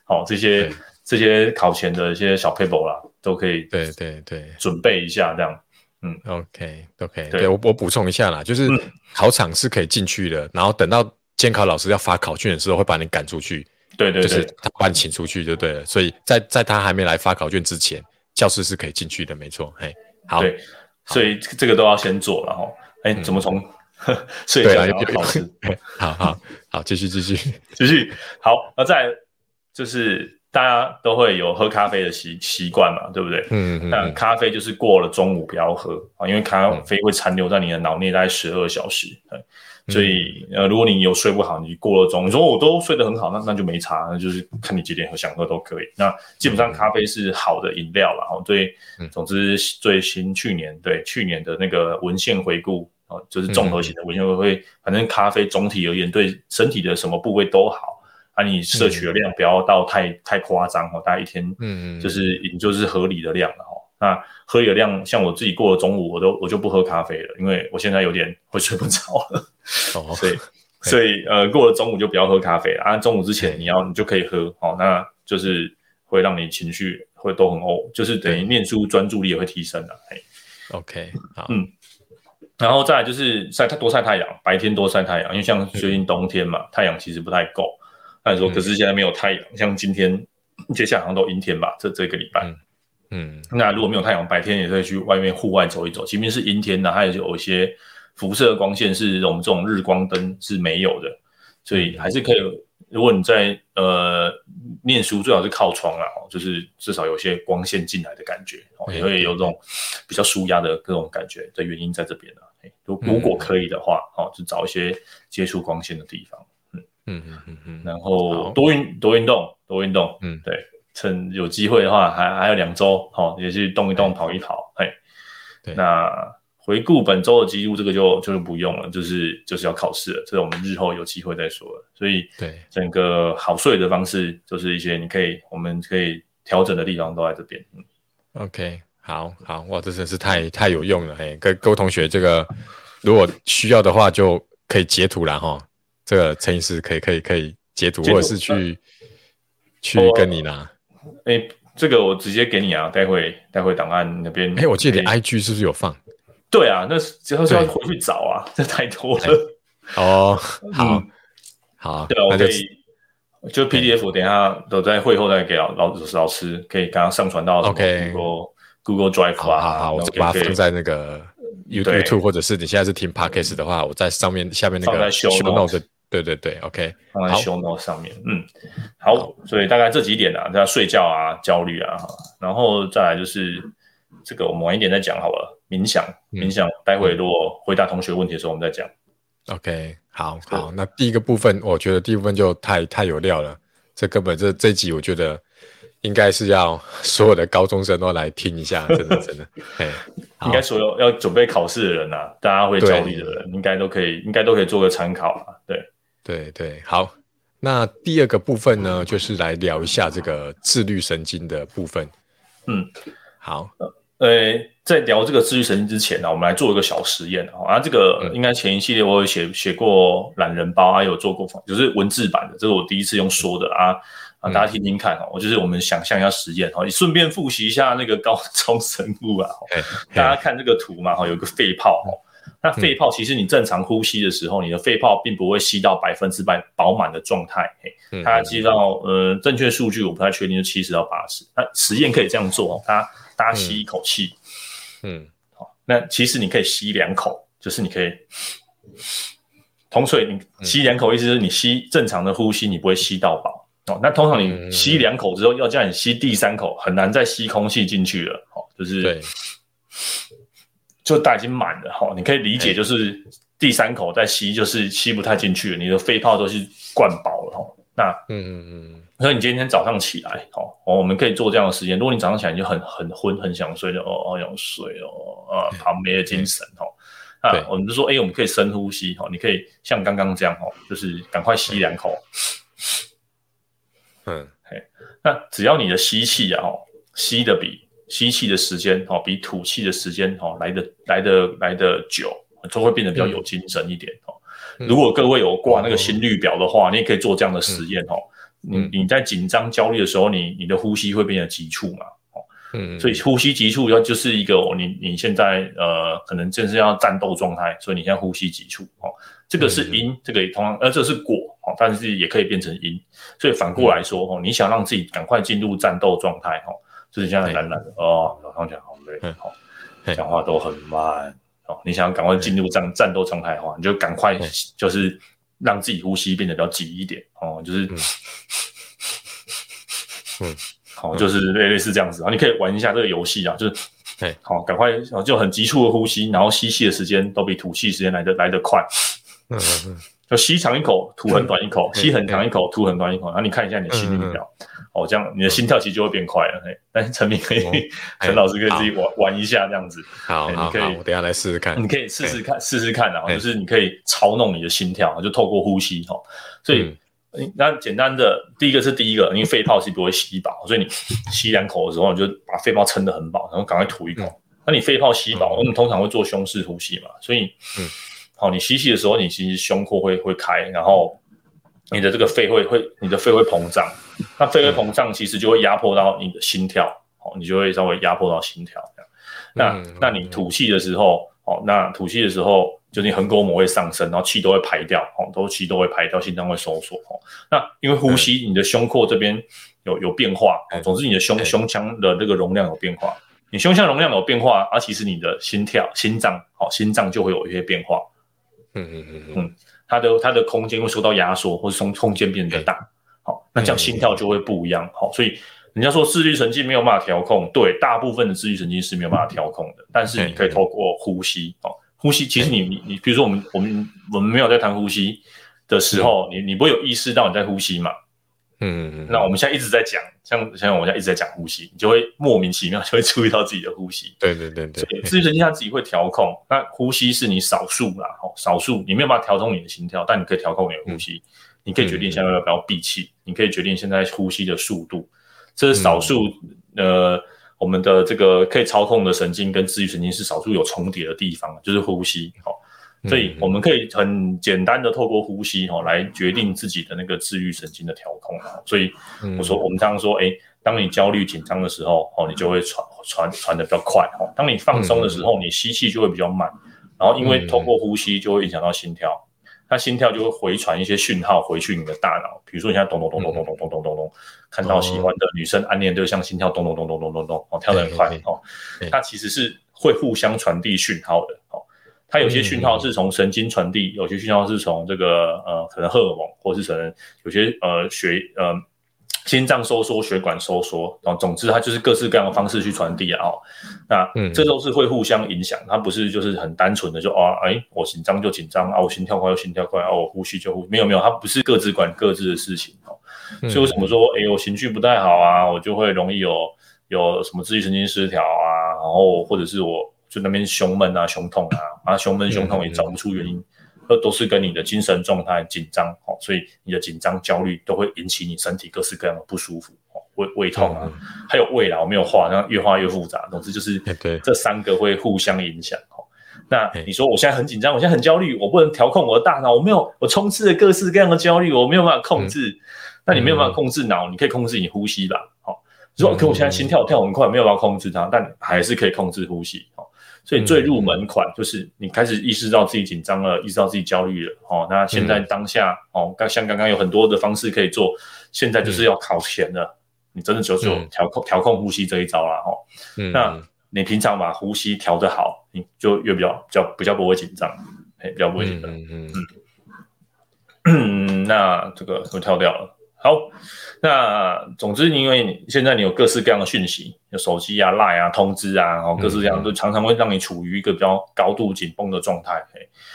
好这些。这些考前的一些小 paper 啦，都可以对对对准备一下这样，嗯，OK OK，对，对我我补充一下啦，就是考场是可以进去的，嗯、然后等到监考老师要发考卷的时候，会把你赶出去，对对对，就是他把你请出去就对了，所以在在他还没来发考卷之前，教室是可以进去的，没错，嘿，好，对，所以这个都要先做了哈，哎，怎么从 睡觉然后考试？好好好，继续继续。继续，好，那再就是。大家都会有喝咖啡的习习惯嘛，对不对？嗯嗯。但咖啡就是过了中午不要喝啊，因为咖啡会残留在你的脑内大概十二小时。对，所以呃，如果你有睡不好，你过了中午，你说我都睡得很好，那那就没差，那就是看你几点喝，想喝都可以。那基本上咖啡是好的饮料了哦。对，总之最新去年对去年的那个文献回顾哦，就是综合型的文献回顾，反正咖啡总体而言对身体的什么部位都好。那、啊、你摄取的量不要到太、嗯、太夸张哦，大家一天，嗯嗯，就是也就是合理的量了哈。那喝的量，像我自己过了中午，我都我就不喝咖啡了，因为我现在有点会睡不着了。哦，所以 所以呃，过了中午就不要喝咖啡了啊。中午之前你要你就可以喝哦，那就是会让你情绪会都很 O，就是等于念书专注力也会提升的。哎，OK，好，嗯，然后再来就是晒太多晒太阳，白天多晒太阳，因为像最近冬天嘛，嗯、太阳其实不太够。他说：“可是现在没有太阳，嗯、像今天接下来好像都阴天吧？这这个礼拜，嗯，嗯那如果没有太阳，白天也可以去外面户外走一走。即便是阴天的，它也有一些辐射光线是我们这种日光灯是没有的，所以还是可以。如果你在呃念书，最好是靠窗啊，就是至少有些光线进来的感觉，哦，也会有这种比较舒压的各种感觉的原因在这边呢。如如果可以的话，哦，就找一些接触光线的地方。”嗯嗯嗯嗯，然后多运多运动多运动，嗯，对，趁有机会的话，还还有两周，好，也去动一动，跑一跑，嘿，对。那回顾本周的记录，这个就就是不用了，就是就是要考试了，这个我们日后有机会再说了。所以，对，整个好睡的方式，就是一些你可以我们可以调整的地方都在这边。嗯，OK，好好，哇，这真是太太有用了，嘿，各各位同学，这个如果需要的话，就可以截图了哈。这个陈医师可以可以可以截图，或者是去、呃、去跟你拿。哎，这个我直接给你啊，待会待会档案那边。哎，我记得你 IG 是不是有放？对啊，那之后是要回去找啊，这太多了。哦，好，嗯、好，对啊，我可以就 PDF，等一下都在会后再给老老老师，可以刚刚上传到 OK Google Google Drive 啊，好，好，我就把它放在那个 YouTube，或者是你现在是听 Podcast 的话，我在上面下面那个 Show Note 对对对，OK，放在 show note 上面，嗯，好，所以大概这几点啊，要睡觉啊，焦虑啊，然后再来就是这个，我们晚一点再讲好了。冥想，冥想，待会如果回答同学问题的时候，我们再讲。OK，好好，那第一个部分，我觉得第一部分就太太有料了，这根本这这集我觉得应该是要所有的高中生都来听一下，真的真的，应该所有要准备考试的人啊，大家会焦虑的人，应该都可以，应该都可以做个参考啊。对对对，好。那第二个部分呢，就是来聊一下这个自律神经的部分。嗯，好。呃，在聊这个自律神经之前呢、啊，我们来做一个小实验啊。啊这个应该前一系列我有写写过懒人包啊，有做过，就是文字版的，这是我第一次用说的啊。啊，大家听听看哦，我就是我们想象一下实验哈，你顺便复习一下那个高中生物啊。大家看这个图嘛哈，有个肺泡哈，那肺泡其实你正常呼吸的时候，你的肺泡并不会吸到百分之百饱满的状态。嘿，大家记到呃正确数据我不太确定，就七十到八十。那实验可以这样做哦，大家大家吸一口气，嗯，好，那其实你可以吸两口，就是你可以同水，你吸两口意思是你吸正常的呼吸，你不会吸到饱。哦，那通常你吸两口之后，要叫你吸第三口，很难再吸空气进去了。哦，就是对，就大已经满了。哈，你可以理解，就是第三口再吸，就是吸不太进去了，你的肺泡都是灌饱了。哈，那嗯嗯嗯，所以你今天早上起来，哦，我们可以做这样的实验。如果你早上起来就很很昏，很想睡，就哦哦想睡哦，啊，旁边的精神。哈，那我们就说，哎，我们可以深呼吸。哈，你可以像刚刚这样，哈，就是赶快吸两口。嗯，嘿，那只要你的吸气啊，吸的比吸气的时间哦，比吐气的时间哦来的来的来的久，就会变得比较有精神一点哦。嗯、如果各位有挂那个心率表的话，嗯、你也可以做这样的实验哦。嗯、你你在紧张焦虑的时候，你你的呼吸会变得急促嘛？哦，嗯，所以呼吸急促要就是一个你你现在呃可能正是要战斗状态，所以你现在呼吸急促哦。这个是因，这个也同样，呃，这是果，哦，但是也可以变成因，所以反过来说，哦，你想让自己赶快进入战斗状态，哦，就是这样懒懒的，哦，早上讲好累，哦，讲话都很慢，哦，你想要赶快进入战战斗状态的话，你就赶快就是让自己呼吸变得比较急一点，哦，就是，嗯，好，就是类类似这样子，然后你可以玩一下这个游戏啊，就是，好，赶快，就很急促的呼吸，然后吸气的时间都比吐气时间来得来得快。嗯嗯，就吸长一口，吐很短一口，吸很长一口，吐很短一口。然后你看一下你的心率表，哦，这样你的心跳其实就会变快了。嘿，但是陈明可以，陈老师可以自己玩玩一下这样子。好，你可以，我等下来试试看。你可以试试看，试试看啊，就是你可以操弄你的心跳，就透过呼吸哈。所以，那简单的第一个是第一个，因为肺泡是不会吸饱，所以你吸两口的时候，你就把肺泡撑得很饱，然后赶快吐一口。那你肺泡吸饱，我们通常会做胸式呼吸嘛，所以，嗯。好，你吸气的时候，你其实胸廓会会开，然后你的这个肺会会，你的肺会膨胀。那肺会膨胀，其实就会压迫到你的心跳，哦，你就会稍微压迫到心跳这样。那那你吐气的时候，哦，那吐气的时候，就你横膈膜会上升，然后气都会排掉，哦，都气都会排掉，心脏会收缩，哦。那因为呼吸，你的胸廓这边有有变化，哦，总之你的胸胸腔的这个容量有变化，你胸腔容量有变化，而其实你的心跳、心脏，哦，心脏就会有一些变化。嗯嗯嗯嗯，它的它的空间会受到压缩，或者从空间变得大，好，那这样心跳就会不一样，好，所以人家说自律神经没有办法调控，对，大部分的自律神经是没有办法调控的，但是你可以透过呼吸，哦，呼吸，其实你你你，比如说我们我们我们没有在谈呼吸的时候，你你不会有意识到你在呼吸嘛？嗯嗯嗯，那我们现在一直在讲，像像我们现在一直在讲呼吸，你就会莫名其妙就会注意到自己的呼吸。对对对对，自律神经它自己会调控。那呼吸是你少数啦，哦，少数你没有办法调控你的心跳，但你可以调控你的呼吸。嗯、你可以决定现在要不要闭气，嗯、你可以决定现在呼吸的速度。这是少数，嗯、呃，我们的这个可以操控的神经跟自律神经是少数有重叠的地方，就是呼吸。好。所以我们可以很简单的透过呼吸哈来决定自己的那个治愈神经的调控啊。所以我说我们常常说，哎，当你焦虑紧张的时候，哦，你就会喘喘喘的比较快。哦，当你放松的时候，你吸气就会比较慢。然后因为透过呼吸就会影响到心跳，那心跳就会回传一些讯号回去你的大脑。比如说你现在咚咚咚咚咚咚咚咚咚咚，看到喜欢的女生暗恋对象，心跳咚咚咚咚咚咚咚，哦，跳得很快。哦，它其实是会互相传递讯号的。哦。它有些讯号是从神经传递，有些讯号是从这个呃，可能荷尔蒙，或是可能有些呃血呃心脏收缩、血管收缩，然后总之它就是各式各样的方式去传递啊。那嗯，这都是会互相影响，它不是就是很单纯的就啊，哎，我紧张就紧张啊，我心跳快就心跳快啊，我呼吸就呼吸，没有没有，它不是各自管各自的事情哦。所以为什么说，哎，我情绪不太好啊，我就会容易有有什么自律神经失调啊，然后或者是我就那边胸闷啊、胸痛啊，啊，胸闷胸痛也找不出原因，那都是跟你的精神状态紧张哦，所以你的紧张、焦虑都会引起你身体各式各样的不舒服哦，胃胃痛啊，还有胃啦，我没有画，然后越画越复杂，总之就是这三个会互相影响哦。那你说我现在很紧张，我现在很焦虑，我不能调控我的大脑，我没有，我充斥着各式各样的焦虑，我没有办法控制。嗯、那你没有办法控制脑，嗯、你可以控制你呼吸吧。好，如果可我现在心跳跳很快，没有办法控制它，但还是可以控制呼吸。好，所以最入门款就是你开始意识到自己紧张了，意识到自己焦虑了。哦，那现在当下哦，刚像刚刚有很多的方式可以做，现在就是要考前了，你真的只有调控调控呼吸这一招了。哈，那。你平常把呼吸调得好，你就越比较比较比较不会紧张，哎，比较不会紧张。嗯嗯嗯，嗯。那这个我跳掉了。好，那总之，因为你现在你有各式各样的讯息，有手机啊、Line 啊、通知啊，然后各式各样都常常会让你处于一个比较高度紧绷的状态，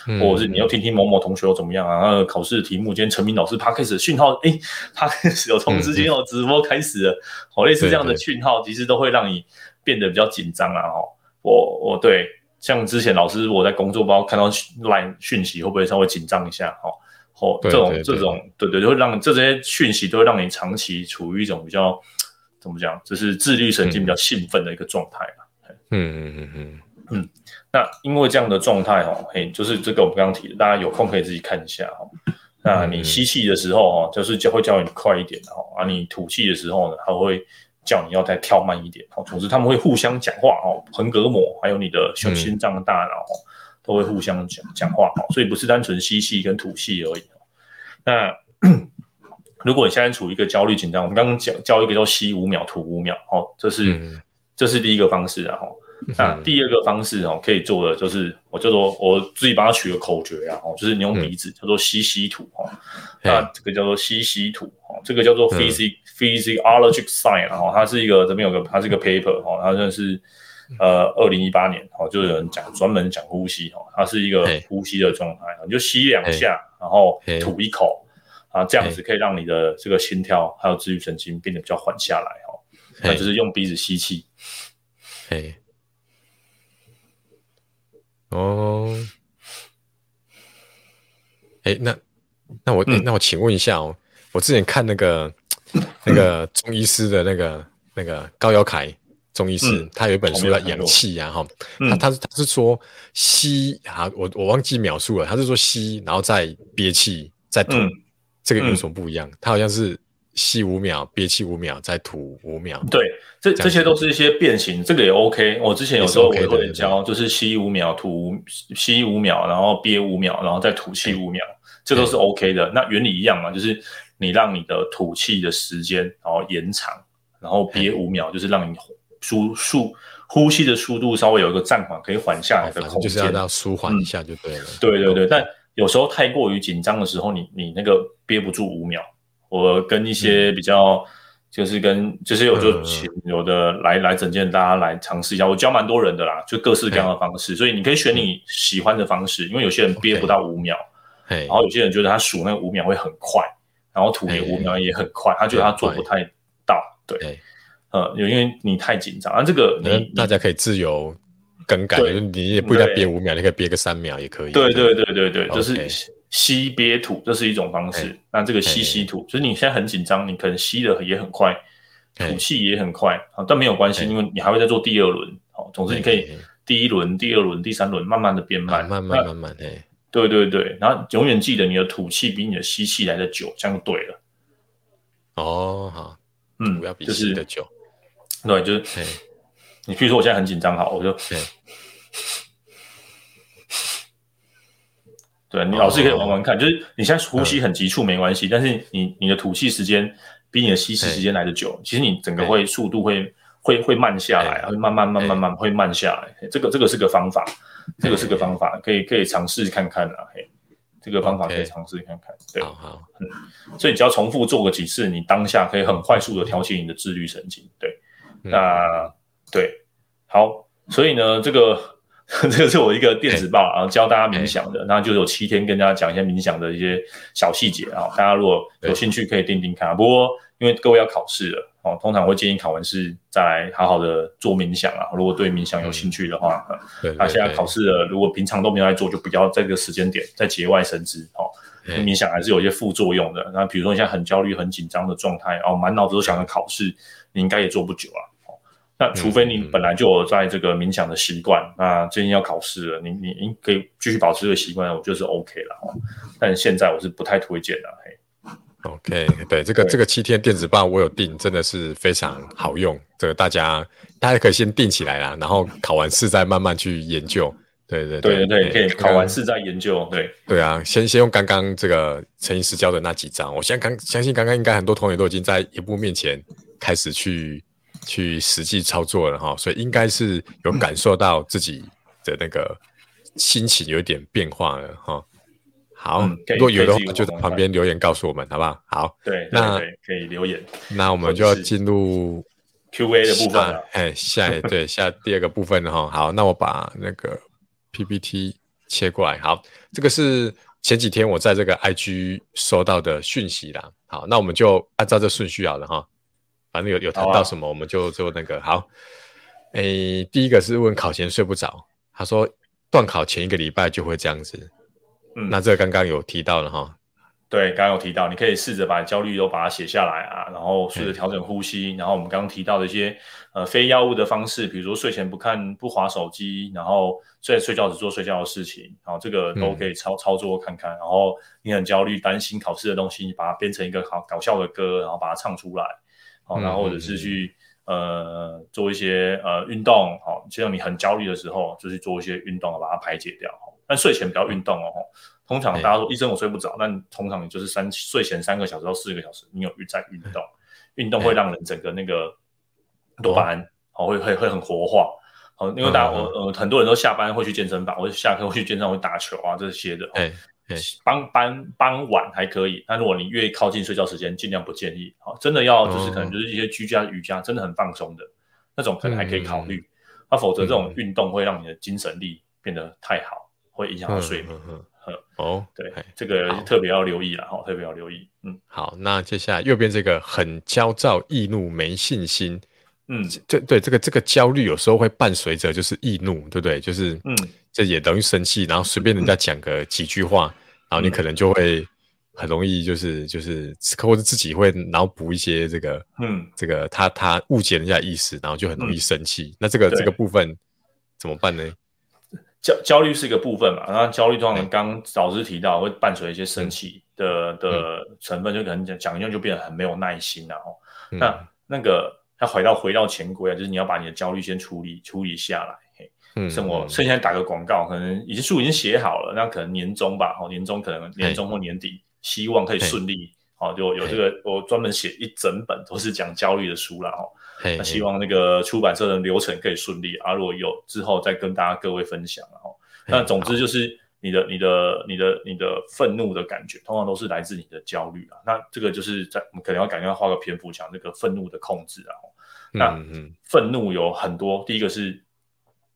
嗯、或者是你要听听某某同学又怎么样啊？然后考试题目，今天陈明老师他开始讯号，哎，他开始有通知，今天有直播开始了，好、嗯，类似这样的讯号，其实都会让你。变得比较紧张啊！哦，我我对像之前老师我在工作包看到 LINE 讯息会不会稍微紧张一下？哦，哦，这种这种对对，就会让这些讯息都会让你长期处于一种比较怎么讲，就是自律神经比较兴奋的一个状态嘛。嗯嗯嗯嗯嗯。那因为这样的状态哦，嘿，就是这个我们刚刚提的，大家有空可以自己看一下哦。那你吸气的时候哦，就是就会叫你快一点哦，啊，你吐气的时候呢，它会。叫你要再跳慢一点，哦，总之他们会互相讲话哦，横膈膜还有你的胸心脏大脑都会互相讲讲话，所以不是单纯吸气跟吐气而已。那 如果你现在处于一个焦虑紧张，我们刚刚讲教一个叫吸五秒吐五秒，哦，这是这是第一个方式啊，那第二个方式哦，可以做的就是我叫做我自己帮他取个口诀啊，哦，就是你用鼻子叫做吸吸吐哦，那这个叫做吸吸吐哦，这个叫做 physic。Physiologic sign，然后它是一个这边有个，它是一个 paper 哈，它算是呃二零一八年哦，就有人讲专门讲呼吸哦，它是一个呼吸的状态，你就吸两下，然后吐一口啊，这样子可以让你的这个心跳还有自律神经变得比较缓下来哦，那就是用鼻子吸气。嘿，哦，哎，那那我那我请问一下哦，我之前看那个。那个中医师的那个那个高瑶凯中医师，嗯、他有一本书叫《养气》啊，哈，他他是他是说吸啊，我我忘记描述了，他是说吸，然后再憋气，再吐，嗯、这个有什么不一样？他好像是吸五秒，憋气五秒，再吐五秒。对，这这些都是一些变形，这个也 OK。我之前有时候我也会教，就是吸五秒，吐吸五秒，然后憋五秒，然后再吐气五秒，这都是 OK 的。那原理一样嘛，就是。你让你的吐气的时间然后延长，然后憋五秒，就是让你输速呼吸的速度稍微有一个暂缓，可以缓下来的空间，就是要让舒缓一下就对了。嗯、对对对，但有时候太过于紧张的时候，你你那个憋不住五秒。我跟一些比较就是跟就是有就请有的来来整件，大家来尝试一下。我教蛮多人的啦，就各式各样的方式，所以你可以选你喜欢的方式，因为有些人憋不到五秒，然后有些人觉得他数那个五秒会很快。然后吐也五秒也很快，欸、他觉得他做不太到，对呃，因为你太紧张啊，这个你大家可以自由更改，对你也不一定要憋五秒，你可以憋个三秒也可以。对对对对对，就是吸憋吐，这是一种方式。欸、那这个吸吸吐，就是你现在很紧张，你可能吸的也很快，欸、吐气也很快啊，但没有关系，欸、因为你还会再做第二轮。好，总之你可以第一轮、第二轮、第三轮慢慢的变慢，慢慢慢慢的。对对对，然后永远记得你的吐气比你的吸气来的久，这样就对了。哦，好，嗯，不要比吸的久。对，就是，你比如说我现在很紧张，好，我就，对，你老师可以玩玩看，就是你现在呼吸很急促没关系，但是你你的吐气时间比你的吸气时间来的久，其实你整个会速度会会会慢下来，会慢慢慢慢慢会慢下来。这个这个是个方法。这个是个方法，可以可以尝试看看啊，嘿，这个方法可以尝试看看，对，好好，嗯，所以你只要重复做个几次，你当下可以很快速的调节你的自律神经，对，那对，好，所以呢，这个 这个是我一个电子报，然后教大家冥想的，那就有七天跟大家讲一些冥想的一些小细节啊。大家如果有兴趣可以听听看。不过因为各位要考试了哦，通常会建议考完试再来好好的做冥想啊。如果对冥想有兴趣的话，那现在考试了，如果平常都没有在做，就不要在这个时间点再节外生枝哦。冥想还是有一些副作用的。那比如说你现在很焦虑、很紧张的状态哦，满脑子都想着考试，你应该也做不久啊。那除非你本来就有在这个冥想的习惯，嗯、那最近要考试了，你你应可以继续保持这个习惯，我觉得是 OK 了。但现在我是不太推荐的。嘿，OK，对这个这个七天电子报我有订，真的是非常好用。这个大家大家可以先订起来啦，然后考完试再慢慢去研究。对对对对对，可以考完试再研究。对对啊，先先用刚刚这个陈医师教的那几招，我现在刚相信刚刚应该很多同学都已经在萤幕面前开始去。去实际操作了哈，所以应该是有感受到自己的那个心情有点变化了哈。好，嗯、如果有的话就在旁边留言告诉我们，好不好？好，对，那可以留言。那我们就要进入 Q&A 的部分了。哎，下一对 下第二个部分哈。好，那我把那个 PPT 切过来。好，这个是前几天我在这个 IG 收到的讯息啦。好，那我们就按照这顺序好了哈。反正有有谈到什么，我们就做那个好。诶、欸，第一个是问考前睡不着，他说断考前一个礼拜就会这样子。嗯，那这个刚刚有提到了哈。对，刚刚有提到，你可以试着把焦虑都把它写下来啊，然后试着调整呼吸，嗯、然后我们刚刚提到的一些呃非药物的方式，比如说睡前不看不划手机，然后睡睡觉只做睡觉的事情，然后这个都可以操、嗯、操作看看。然后你很焦虑担心考试的东西，你把它编成一个好搞笑的歌，然后把它唱出来。好，然后或者是去呃做一些呃运动，好，就像你很焦虑的时候，就去做一些运动，把它排解掉。但睡前不要运动哦。通常大家说医生我睡不着，但通常你就是三睡前三个小时到四个小时，你有在运动，运动会让人整个那个多巴胺好会会会很活化。好，因为大家呃很多人都下班会去健身房，或者下课会去健身房会打球啊这些的。傍傍傍晚还可以，但如果你越靠近睡觉时间，尽量不建议。好，真的要就是可能就是一些居家瑜伽，真的很放松的那种，可能还可以考虑。那否则这种运动会让你的精神力变得太好，会影响到睡眠。哦，对，这个特别要留意了哈，特别要留意。嗯，好，那接下来右边这个很焦躁、易怒、没信心。嗯，这对这个这个焦虑有时候会伴随着就是易怒，对不对？就是嗯。这也等于生气，然后随便人家讲个几句话，嗯、然后你可能就会很容易就是就是，或者自己会脑补一些这个，嗯，这个他他误解人家意思，然后就很容易生气。嗯、那这个对这个部分怎么办呢？焦焦虑是一个部分嘛，然后焦虑通常刚老师提到会伴随一些生气的、嗯、的成分，就可能讲讲一讲就变得很没有耐心然后、嗯、那那个要回到回到前规啊，就是你要把你的焦虑先处理处理下来。嗯，剩我剩下打个广告，可能已经书已经写好了，那可能年终吧，哦，年终可能年终或年底，希望可以顺利，哦，就有这个我专门写一整本都是讲焦虑的书了，哦，那希望那个出版社的流程可以顺利，啊，如果有之后再跟大家各位分享，哦，那总之就是你的你的你的你的愤怒的感觉，通常都是来自你的焦虑啊，那这个就是在我们可能要赶快花个篇幅讲这个愤怒的控制啊，那愤怒有很多，第一个是。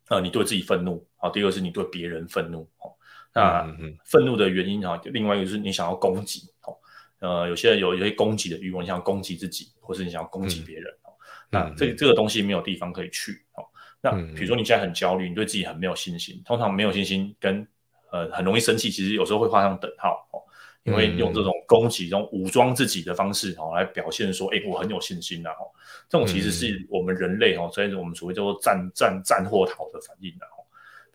呃，你对自己愤怒，好，第二个是你对别人愤怒，哦，那愤怒的原因哈，另外一个是你想要攻击，哦，呃，有些人有一些攻击的欲望，你想要攻击自己，或是你想要攻击别人，哦，那这这个东西没有地方可以去，哦，那比如说你现在很焦虑，你对自己很没有信心，通常没有信心跟呃很容易生气，其实有时候会画上等号，哦，因为用这种攻击、这种武装自己的方式，哦，来表现说，哎，我很有信心呐，哦。这种其实是我们人类哦，所以我们所谓叫做战战战或逃的反应的哦。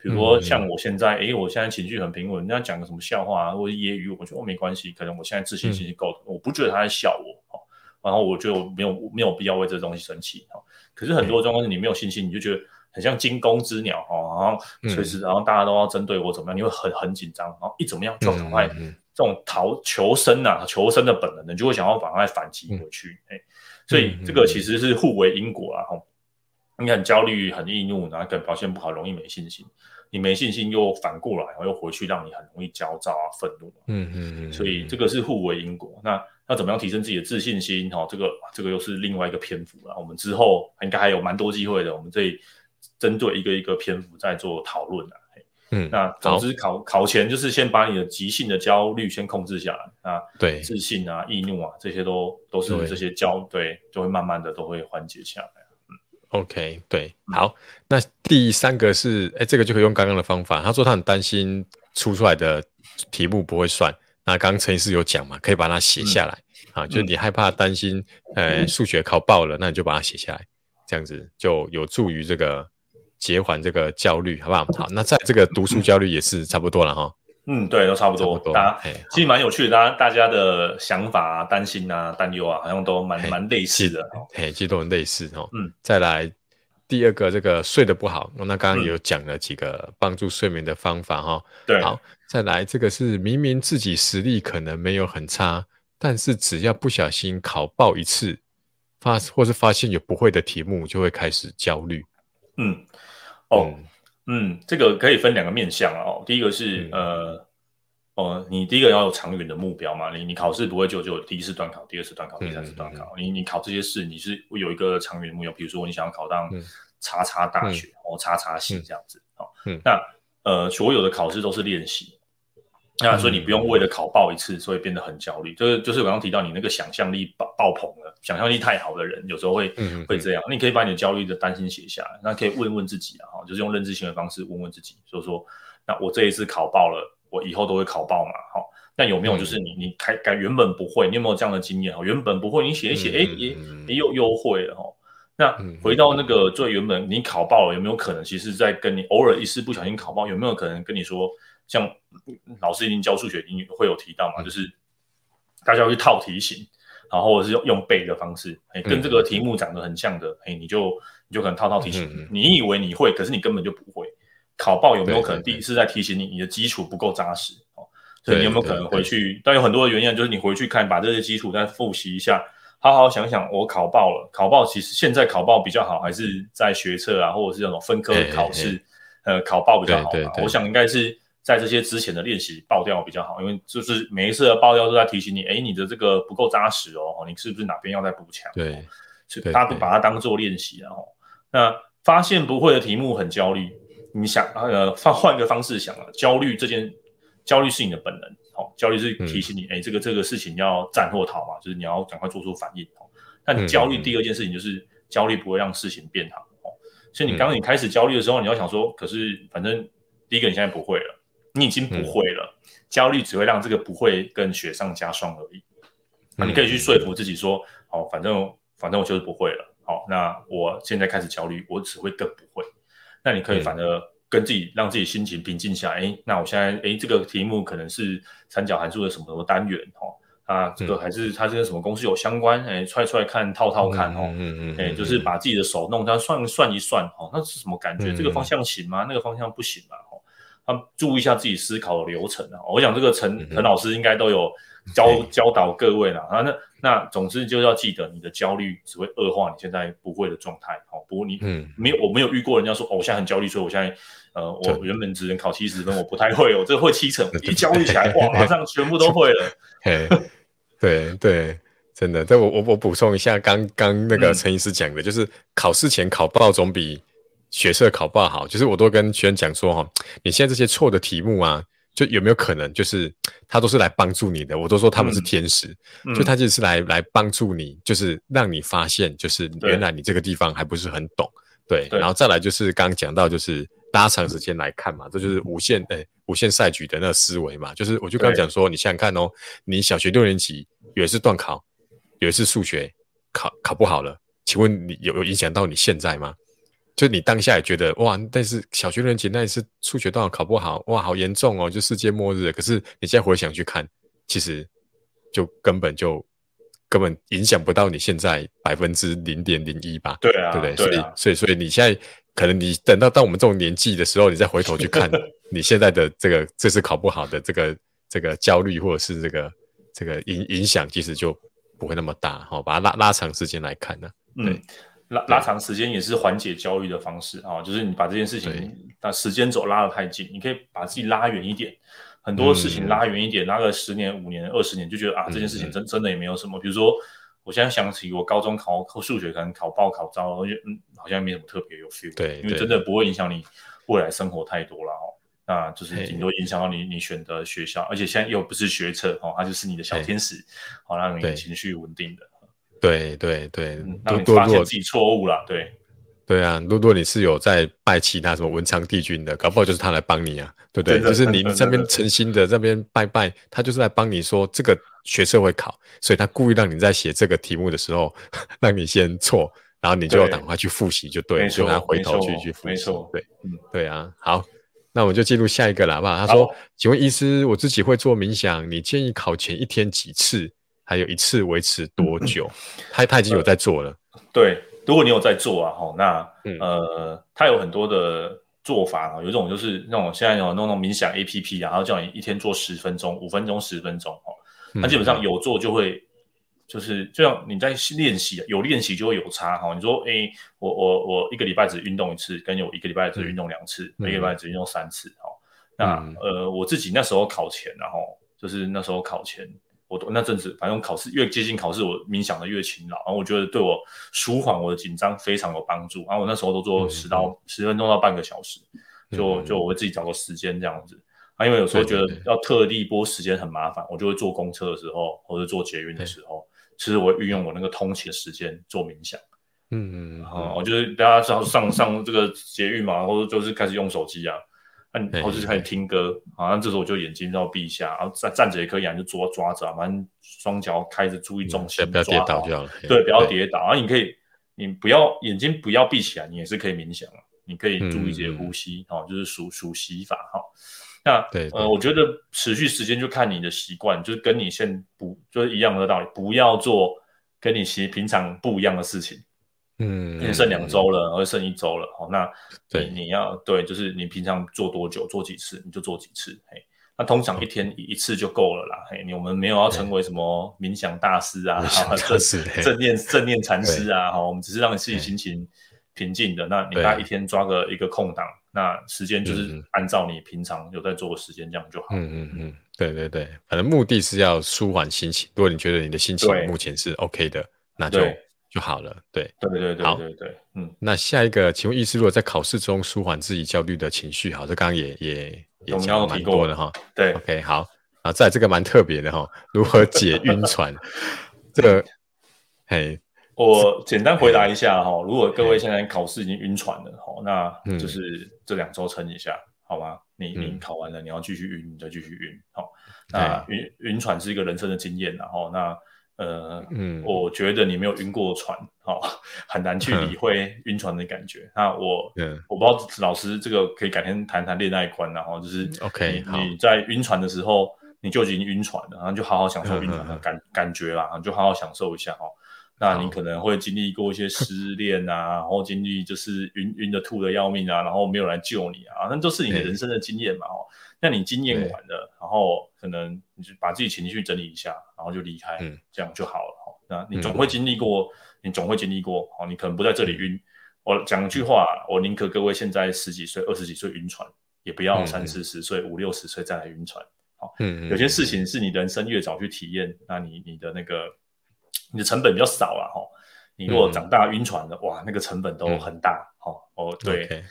比如说像我现在，哎，我现在情绪很平稳，人家讲个什么笑话啊，或者揶揄，我觉得哦没关系，可能我现在自信心够，我不觉得他在笑我哦。然后我觉得我没有没有必要为这东西生气哦。可是很多状况是你没有信心，你就觉得很像惊弓之鸟哦，然后随时然后大家都要针对我怎么样，你会很很紧张，然后一怎么样就赶快这种逃求生啊，求生的本能，你就会想要赶快反击回去，诶。所以这个其实是互为因果啊！吼，你很焦虑、很易怒，然后可能表现不好，容易没信心。你没信心又反过来，然后又回去让你很容易焦躁啊、愤怒。嗯嗯嗯。所以这个是互为因果。那那怎么样提升自己的自信心？哈，这个这个又是另外一个篇幅了。我们之后应该还有蛮多机会的。我们这里针对一个一个篇幅在做讨论啊。嗯，那总之考考前就是先把你的急性的焦虑先控制下来啊，对，自信啊、易怒啊这些都都是这些焦对，就会慢慢的都会缓解下来。嗯，OK，对，好，那第三个是，哎，这个就可以用刚刚的方法。他说他很担心出出来的题目不会算，那刚刚陈医师有讲嘛，可以把它写下来、嗯、啊，就是你害怕担心，呃、嗯，数学考爆了，那你就把它写下来，这样子就有助于这个。减缓这个焦虑，好不好？好，那在这个读书焦虑也是差不多了哈。嗯，对，都差不多。不多大家其实蛮有趣的，大家大家的想法啊、担心啊、担忧啊，好像都蛮蛮类似的。嘿，其实都很类似哦。嗯，再来第二个，这个睡得不好，那刚刚有讲了几个帮助睡眠的方法哈。对、嗯，好，再来这个是明明自己实力可能没有很差，但是只要不小心考爆一次，发或是发现有不会的题目，就会开始焦虑。嗯。哦，嗯，这个可以分两个面向哦。第一个是、嗯、呃，哦，你第一个要有长远的目标嘛。你你考试不会就就第一次段考，第二次段考，第三次段考。你你考这些试，你是有一个长远的目标。比如说，你想要考到叉叉大学，嗯、哦，叉叉系这样子。哦，嗯、那呃，所有的考试都是练习。那所以你不用为了考爆一次，所以变得很焦虑。就是就是我刚刚提到你那个想象力爆爆棚了，想象力太好的人，有时候会会这样。你可以把你的焦虑的担心写下来，那可以问问自己啊，哈，就是用认知行为方式问问自己，所以说，那我这一次考爆了，我以后都会考爆嘛，好，那有没有就是你你开改原本不会，你有没有这样的经验？哈，原本不会，你写一写，哎、嗯，也也有优惠了哈。那回到那个最原本，你考爆了，有没有可能其实在跟你偶尔一次不小心考爆，有没有可能跟你说？像老师已经教数学，已经会有提到嘛，就是大家会去套题型，然后或者是用用背的方式，哎，跟这个题目长得很像的，哎，你就你就可能套套题型。你以为你会，可是你根本就不会。考报有没有可能第一次在提醒你，你的基础不够扎实哦？所以你有没有可能回去？但有很多的原因，就是你回去看，把这些基础再复习一下，好好想想，我考报了，考报其实现在考报比较好，还是在学测啊，或者是那种分科考试，呃，考报比较好嘛？我想应该是。在这些之前的练习爆掉比较好，因为就是每一次的爆掉都在提醒你，哎，你的这个不够扎实哦，你是不是哪边要再补强？对，是他把它当做练习，然后那发现不会的题目很焦虑，你想呃换换一个方式想啊，焦虑这件焦虑是你的本能，哦，焦虑是提醒你，哎、嗯，这个这个事情要战或逃嘛，就是你要赶快做出反应哦。但你焦虑第二件事情就是、嗯、焦虑不会让事情变好哦，所以你刚刚你开始焦虑的时候，你要想说，可是反正第一个你现在不会了。你已经不会了，嗯、焦虑只会让这个不会更雪上加霜而已。那、嗯、你可以去说服自己说：“哦，反正反正我就是不会了。好，那我现在开始焦虑，我只会更不会。那你可以反而跟自己、嗯、让自己心情平静下来。哎，那我现在哎，这个题目可能是三角函数的什么什么单元？哦，啊，这个还是它这个什么公式有相关？哎，踹出来看，套套看。哦，嗯嗯，哎，就是把自己的手弄它算算一算。哦，那是什么感觉？嗯、这个方向行吗？那个方向不行吗？哦。他们注意一下自己思考的流程啊！我想这个陈陈老师应该都有教、嗯、教导各位了啊。那那总之就要记得，你的焦虑只会恶化你现在不会的状态。好，不过你嗯没有我没有遇过人家说哦，我现在很焦虑，所以我现在呃我原本只能考七十分，我不太会，我这会七成，一焦虑起来哇，马上全部都会了。嘿对对，真的。但我我我补充一下，刚刚那个陈医师讲的，嗯、就是考试前考爆总比。学测考不好，就是我都跟学生讲说哈，你现在这些错的题目啊，就有没有可能就是他都是来帮助你的？我都说他们是天使，嗯、就他就是来来帮助你，就是让你发现，就是原来你这个地方还不是很懂，对。对然后再来就是刚刚讲到，就是拉长时间来看嘛，这就是无限诶无限赛局的那个思维嘛。就是我就刚刚讲说，你想想看哦，你小学六年级有一次段考，有一次数学考考不好了，请问你有有影响到你现在吗？就你当下也觉得哇，但是小学六年级那一次数学段考不好，哇，好严重哦，就世界末日。可是你现在回想去看，其实就根本就根本影响不到你现在百分之零点零一吧？对啊，对不对？对啊，所以所以所以你现在可能你等到到我们这种年纪的时候，你再回头去看 你现在的这个这次考不好的这个这个焦虑或者是这个这个影影响，其实就不会那么大。好，把它拉拉长时间来看呢，对。嗯拉拉长时间也是缓解焦虑的方式啊，就是你把这件事情把时间轴拉得太近，你可以把自己拉远一点，很多事情拉远一点，拉个十年、五年、二十年，就觉得啊，这件事情真真的也没有什么。比如说，我现在想起我高中考考数学，可能考爆考糟，我觉得嗯，好像没什么特别有 feel。对，因为真的不会影响你未来生活太多了哦。那就是顶多影响到你你选择学校，而且现在又不是学车哦，它就是你的小天使，好让你情绪稳定的。对对对，让你发现自己错误了。对。对啊，如果你是有在拜其他什么文昌帝君的，搞不好就是他来帮你啊，对不对？就是你这边诚心的这边拜拜，他就是来帮你说这个学社会考，所以他故意让你在写这个题目的时候，让你先错，然后你就要赶快去复习就对了，就让他回头去去复习。对，嗯，对啊。好，那我们就进入下一个了，好不好？他说：“请问医师，我自己会做冥想，你建议考前一天几次？还有一次维持多久？”他他已经有在做了，对。如果你有在做啊，吼，那、嗯、呃，他有很多的做法啊，有一种就是那种现在有那种冥想 APP 啊，然后叫你一天做十分钟、五分钟、十分钟，哦，那基本上有做就会，就是就像你在练习，有练习就会有差哈。你说，哎、欸，我我我一个礼拜只运动一次，跟有一个礼拜只运动两次，嗯、一个礼拜只运动三次，哈、嗯。那呃，我自己那时候考前，然后就是那时候考前。我那阵子，反正考试越接近考试，我冥想的越勤劳，然后我觉得对我舒缓我的紧张非常有帮助。然后我那时候都做十到十分钟到半个小时，嗯、就就我会自己找个时间这样子。啊，因为有时候觉得要特地拨时间很麻烦，我就会坐公车的时候或者坐捷运的时候，其实我会运用我那个通勤的时间做冥想。嗯嗯，然后我就是大家上上上这个捷运嘛，或者就是开始用手机啊。然后就是开始听歌，好像这时候我就眼睛要闭一下，然后站站着也可以啊，就抓抓着，反正双脚开着，注意重心，不要跌倒就好了。对，不要跌倒。然后你可以，你不要眼睛不要闭起来，你也是可以冥想，你可以注意这些呼吸，哦，就是数数息法哈。那对呃，我觉得持续时间就看你的习惯，就是跟你现不就是一样的道理，不要做跟你其实平常不一样的事情。嗯，剩两周了，而剩一周了，好，那对。你要对，就是你平常做多久，做几次，你就做几次，嘿，那通常一天一次就够了啦，嘿，你我们没有要成为什么冥想大师啊，正正念正念禅师啊，哈，我们只是让你自己心情平静的，那你大概一天抓个一个空档，那时间就是按照你平常有在做的时间这样就好，嗯嗯嗯，对对对，反正目的是要舒缓心情，如果你觉得你的心情目前是 OK 的，那就。就好了，对，对对对对对对，嗯，那下一个，请问医师，如果在考试中舒缓自己焦虑的情绪，好，这刚刚也也也讲了蛮多的哈，对，OK，好，啊，再来这个蛮特别的哈，如何解晕船？这个，嘿，我简单回答一下哈，如果各位现在考试已经晕船了哈，那就是这两周撑一下，好吗？你你考完了，你要继续晕，你再继续晕，好，那晕晕船是一个人生的经验，然后那。呃，嗯，我觉得你没有晕过船，好、哦，很难去理会晕船的感觉。嗯、那我，嗯，我不知道老师这个可以改天谈谈恋爱观，然后就是，OK，你在晕船的时候，你就已经晕船了，然后就好好享受晕船的感、嗯、感觉啦，就好好享受一下哦。那你可能会经历过一些失恋啊，然后经历就是晕晕的吐的要命啊，然后没有人救你啊，那都是你的人生的经验嘛，哦。那你经验完了，然后可能你就把自己情绪整理一下，然后就离开，嗯、这样就好了。那你总会经历过，嗯、你总会经历过。好，你可能不在这里晕。嗯、我讲一句话，我宁可各位现在十几岁、二十几岁晕船，也不要三四十岁、五六十岁再来晕船。好，嗯，有些事情是你人生越早去体验，嗯、那你你的那个你的成本比较少了哈。你如果长大晕船的，嗯、哇，那个成本都很大。好，哦，对。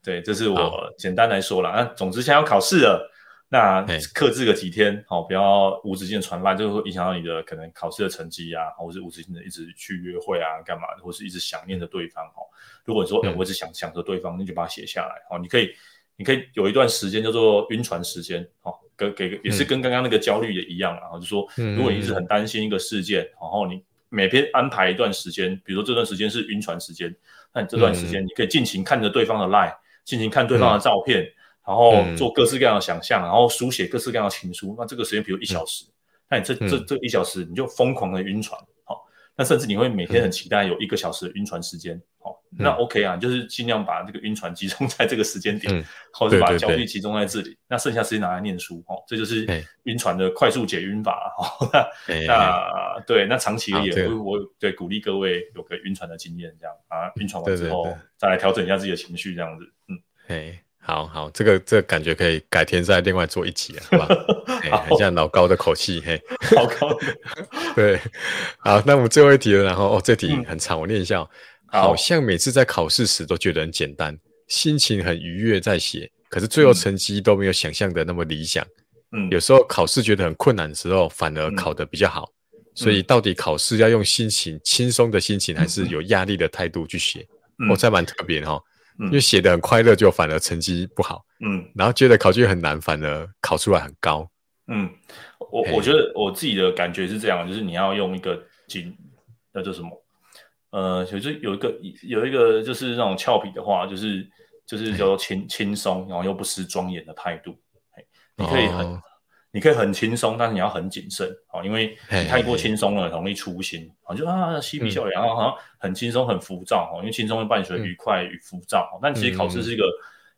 对，这是我简单来说了。那总之，现在要考试了，那克制个几天，好，不要无止境的传赖，就会影响到你的可能考试的成绩啊，或是无止境的一直去约会啊，干嘛的，或是一直想念着对方。哦，如果你说，哎，我一直想想着对方，那就把它写下来。好，你可以，你可以有一段时间叫做晕船时间。好，给给也是跟刚刚那个焦虑也一样。然后就说，如果你一直很担心一个事件，然后你每天安排一段时间，比如说这段时间是晕船时间，那你这段时间你可以尽情看着对方的赖。尽情看对方的照片，嗯、然后做各式各样的想象，嗯、然后书写各式各样的情书。那这个时间比如一小时，嗯、那你这、嗯、这这一小时你就疯狂的晕船，好、哦，那甚至你会每天很期待有一个小时的晕船时间，好、那 OK 啊，就是尽量把这个晕船集中在这个时间点，嗯、或者把焦虑集中在这里，那剩下时间拿来念书，哦，这就是晕船的快速解晕法，好、哦，那那对，那长期也会，我我对鼓励各位有个晕船的经验，这样啊，晕船完之后再来调整一下自己的情绪，这样子。嗯，哎，好好，这个这个感觉可以改天再另外做一集啊，好吧？好很像老高的口气，嘿，老高，对，好，那我们最后一题了，然后哦，这题很长，嗯、我念一下、哦。好像每次在考试时都觉得很简单，心情很愉悦在写，可是最后成绩都没有想象的那么理想。嗯，有时候考试觉得很困难的时候，反而考得比较好。嗯、所以到底考试要用心情轻松的心情，还是有压力的态度去写？我、嗯、这蛮特别的哈、因为写的很快乐，就反而成绩不好。嗯，然后觉得考卷很难，反而考出来很高。嗯，我我觉得我自己的感觉是这样，就是你要用一个紧，那叫什么？呃，就是有一个有一个就是那种俏皮的话，就是就是叫做轻轻松，然后又不失庄严的态度。你可以很、哦、你可以很轻松，但是你要很谨慎啊，因为你太过轻松了，容易粗心。啊，就啊嬉皮笑脸，然后好像很轻松很浮躁哈，因为轻松会伴随愉快与浮躁。嗯、但其实考试是一个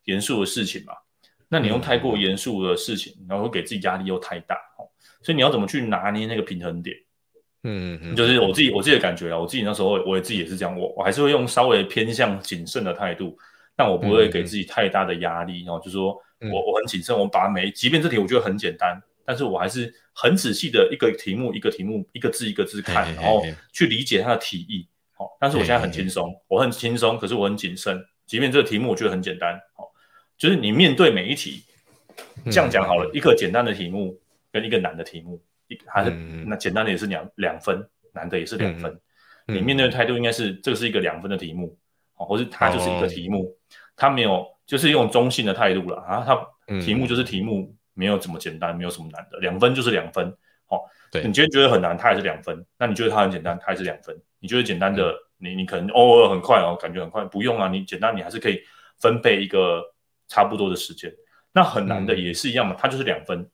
严肃的事情嘛，嗯、那你用太过严肃的事情，然后会给自己压力又太大，所以你要怎么去拿捏那个平衡点？嗯，嗯，就是我自己我自己的感觉啊，我自己那时候我也自己也是这样，我我还是会用稍微偏向谨慎的态度，但我不会给自己太大的压力，然后就说我我很谨慎，我把每即便这题我觉得很简单，但是我还是很仔细的一个题目一个题目一个字一个字看，然后去理解它的题意。好，但是我现在很轻松，我很轻松，可是我很谨慎，即便这个题目我觉得很简单，好，就是你面对每一题，这样讲好了，一个简单的题目跟一个难的题目。一还是那简单的也是两两分，难的也是两分。嗯、你面对的态度应该是这个是一个两分的题目，哦，或是它就是一个题目，它没有就是用中性的态度了啊。它题目就是题目，没有这么简单，没有什么难的，两分就是两分。哦，对，你今天觉得很难，它也是两分。那你觉得它很简单，它也是两分。你觉得简单的，你你可能偶尔很快哦，感觉很快，不用啊，你简单你还是可以分配一个差不多的时间。那很难的也是一样嘛，它就是两分。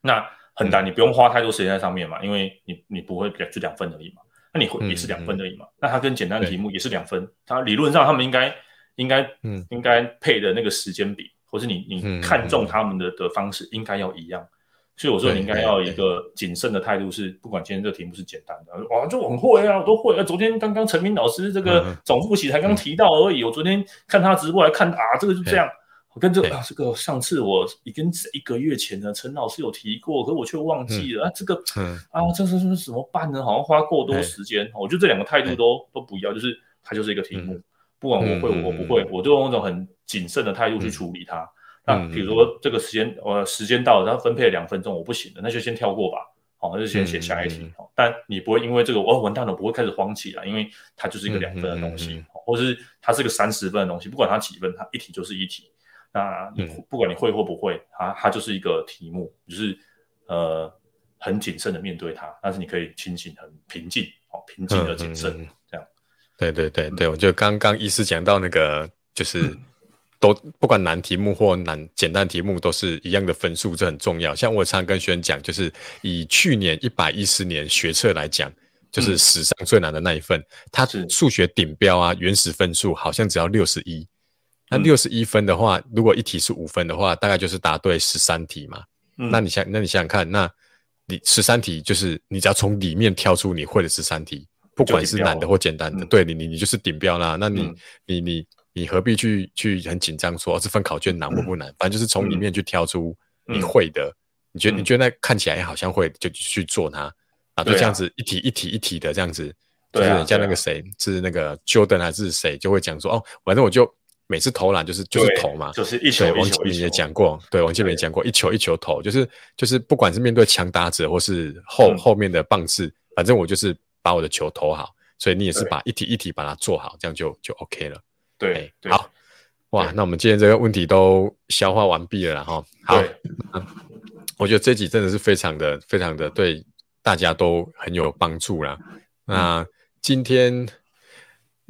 那很难，你不用花太多时间在上面嘛，因为你你不会就两分而已嘛，那你会也是两分而已嘛，那它跟简单的题目也是两分，它理论上他们应该应该嗯应该配的那个时间比，或是你你看中他们的的方式应该要一样，所以我说你应该要一个谨慎的态度，是不管今天这个题目是简单的，哇，就很会啊，我都会啊，昨天刚刚陈明老师这个总复习才刚提到而已，我昨天看他直播来看啊，这个就这样。我跟这个啊，这个上次我已经一个月前呢，陈老师有提过，可是我却忘记了啊。这个啊，这是是怎么办呢？好像花过多时间。我觉得这两个态度都都不要，就是它就是一个题目，不管我会我不会，我就用一种很谨慎的态度去处理它。那比如说这个时间，呃，时间到了，然后分配了两分钟，我不行了，那就先跳过吧。好，那就先写下一题。但你不会因为这个哦，完蛋了，不会开始慌起来，因为它就是一个两分的东西，或是它是个三十分的东西，不管它几分，它一题就是一题。那你不管你会或不会，它它就是一个题目，就是呃很谨慎的面对它，但是你可以清醒、很平静，哦，平静而谨慎，这样。对对对对，我觉得刚刚医师讲到那个，就是都不管难题目或难简单题目，都是一样的分数，这很重要。像我常跟学生讲，就是以去年一百一十年学测来讲，就是史上最难的那一份，它数学顶标啊，原始分数好像只要六十一。那六十一分的话，如果一题是五分的话，大概就是答对十三题嘛。嗯、那你想，那你想想看，那你十三题就是你只要从里面挑出你会的十三题，不管是难的或简单的，对你你你就是顶标啦。那你、嗯、你你你何必去去很紧张说这份考卷难或不难？嗯、反正就是从里面去挑出你会的，嗯、你觉得你觉得那看起来好像会，就去做它啊，就这样子一题一题一题的这样子。对啊。像那个谁是那个 Jordan 还是谁就会讲说哦，反正我就。每次投篮就是就是投嘛，就是一球一球。王建民也讲过，对，王建民也讲过，一球一球投，就是就是不管是面对强打者或是后后面的棒次，反正我就是把我的球投好。所以你也是把一题一题把它做好，这样就就 OK 了。对，好，哇，那我们今天这个问题都消化完毕了，然后好，我觉得这集真的是非常的非常的对大家都很有帮助啦。那今天。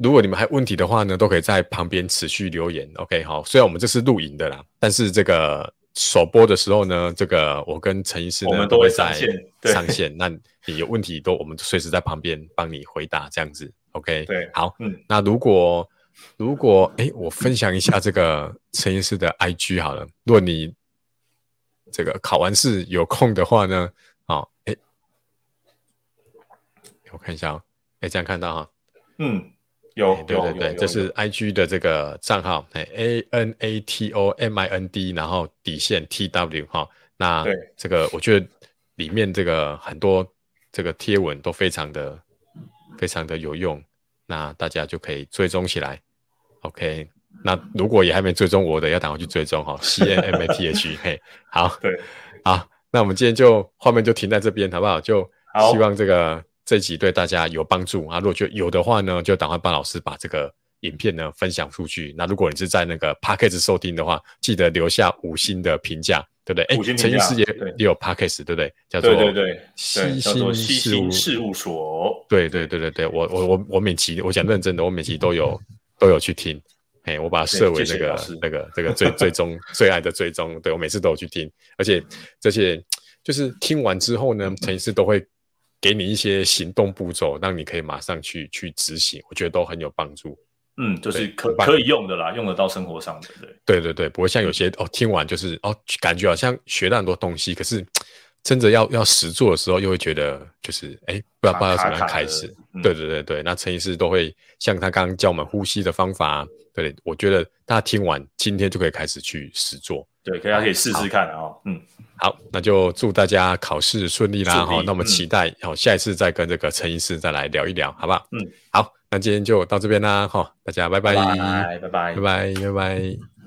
如果你们还有问题的话呢，都可以在旁边持续留言。OK，好，虽然我们这是录影的啦，但是这个首播的时候呢，这个我跟陈医师呢，我们都会在 上线。那你有问题都，我们随时在旁边帮你回答，这样子。OK，对，好，嗯，那如果如果哎，我分享一下这个陈医师的 IG 好了。如果你这个考完试有空的话呢，好，哎，我看一下哦，哎，这样看到哈，嗯。有，对对对，这是 IG 的这个账号，哎，A N A T O M I N D，然后底线 T W 哈。那这个我觉得里面这个很多这个贴文都非常的非常的有用，那大家就可以追踪起来。OK，那如果也还没追踪我的，要赶快去追踪哈，C N M A T H，嘿，好，对，好，那我们今天就画面就停在这边，好不好？就希望这个。这集对大家有帮助啊！如果觉得有的话呢，就赶快帮老师把这个影片呢分享出去。那如果你是在那个 Podcast 收听的话，记得留下五星的评价，对不对？哎，陈医师也也有 Podcast，对不对？叫做对对对，西心事务事务所。对对对对对，我我我我每期我讲认真的，我每期都有 都有去听。哎，我把它设为那个那个这个最 最终最爱的最终，对我每次都有去听，而且这些就是听完之后呢，陈医师都会。给你一些行动步骤，让你可以马上去去执行，我觉得都很有帮助。嗯，就是可可以用的啦，用得到生活上的。对，对对对，不会像有些哦，听完就是哦，感觉好像学到很多东西，可是真的要要实做的时候，又会觉得就是哎，不知道不知道怎么样开始。嗯、对对对对，那陈医师都会像他刚刚教我们呼吸的方法，对，我觉得大家听完今天就可以开始去实做。对，大家可以试试看啊。嗯。好，那就祝大家考试顺利啦！好，那我们期待好、嗯、下一次再跟这个陈医师再来聊一聊，好不好？嗯，好，那今天就到这边啦，好，大家拜拜，拜拜，拜拜，拜拜，拜拜。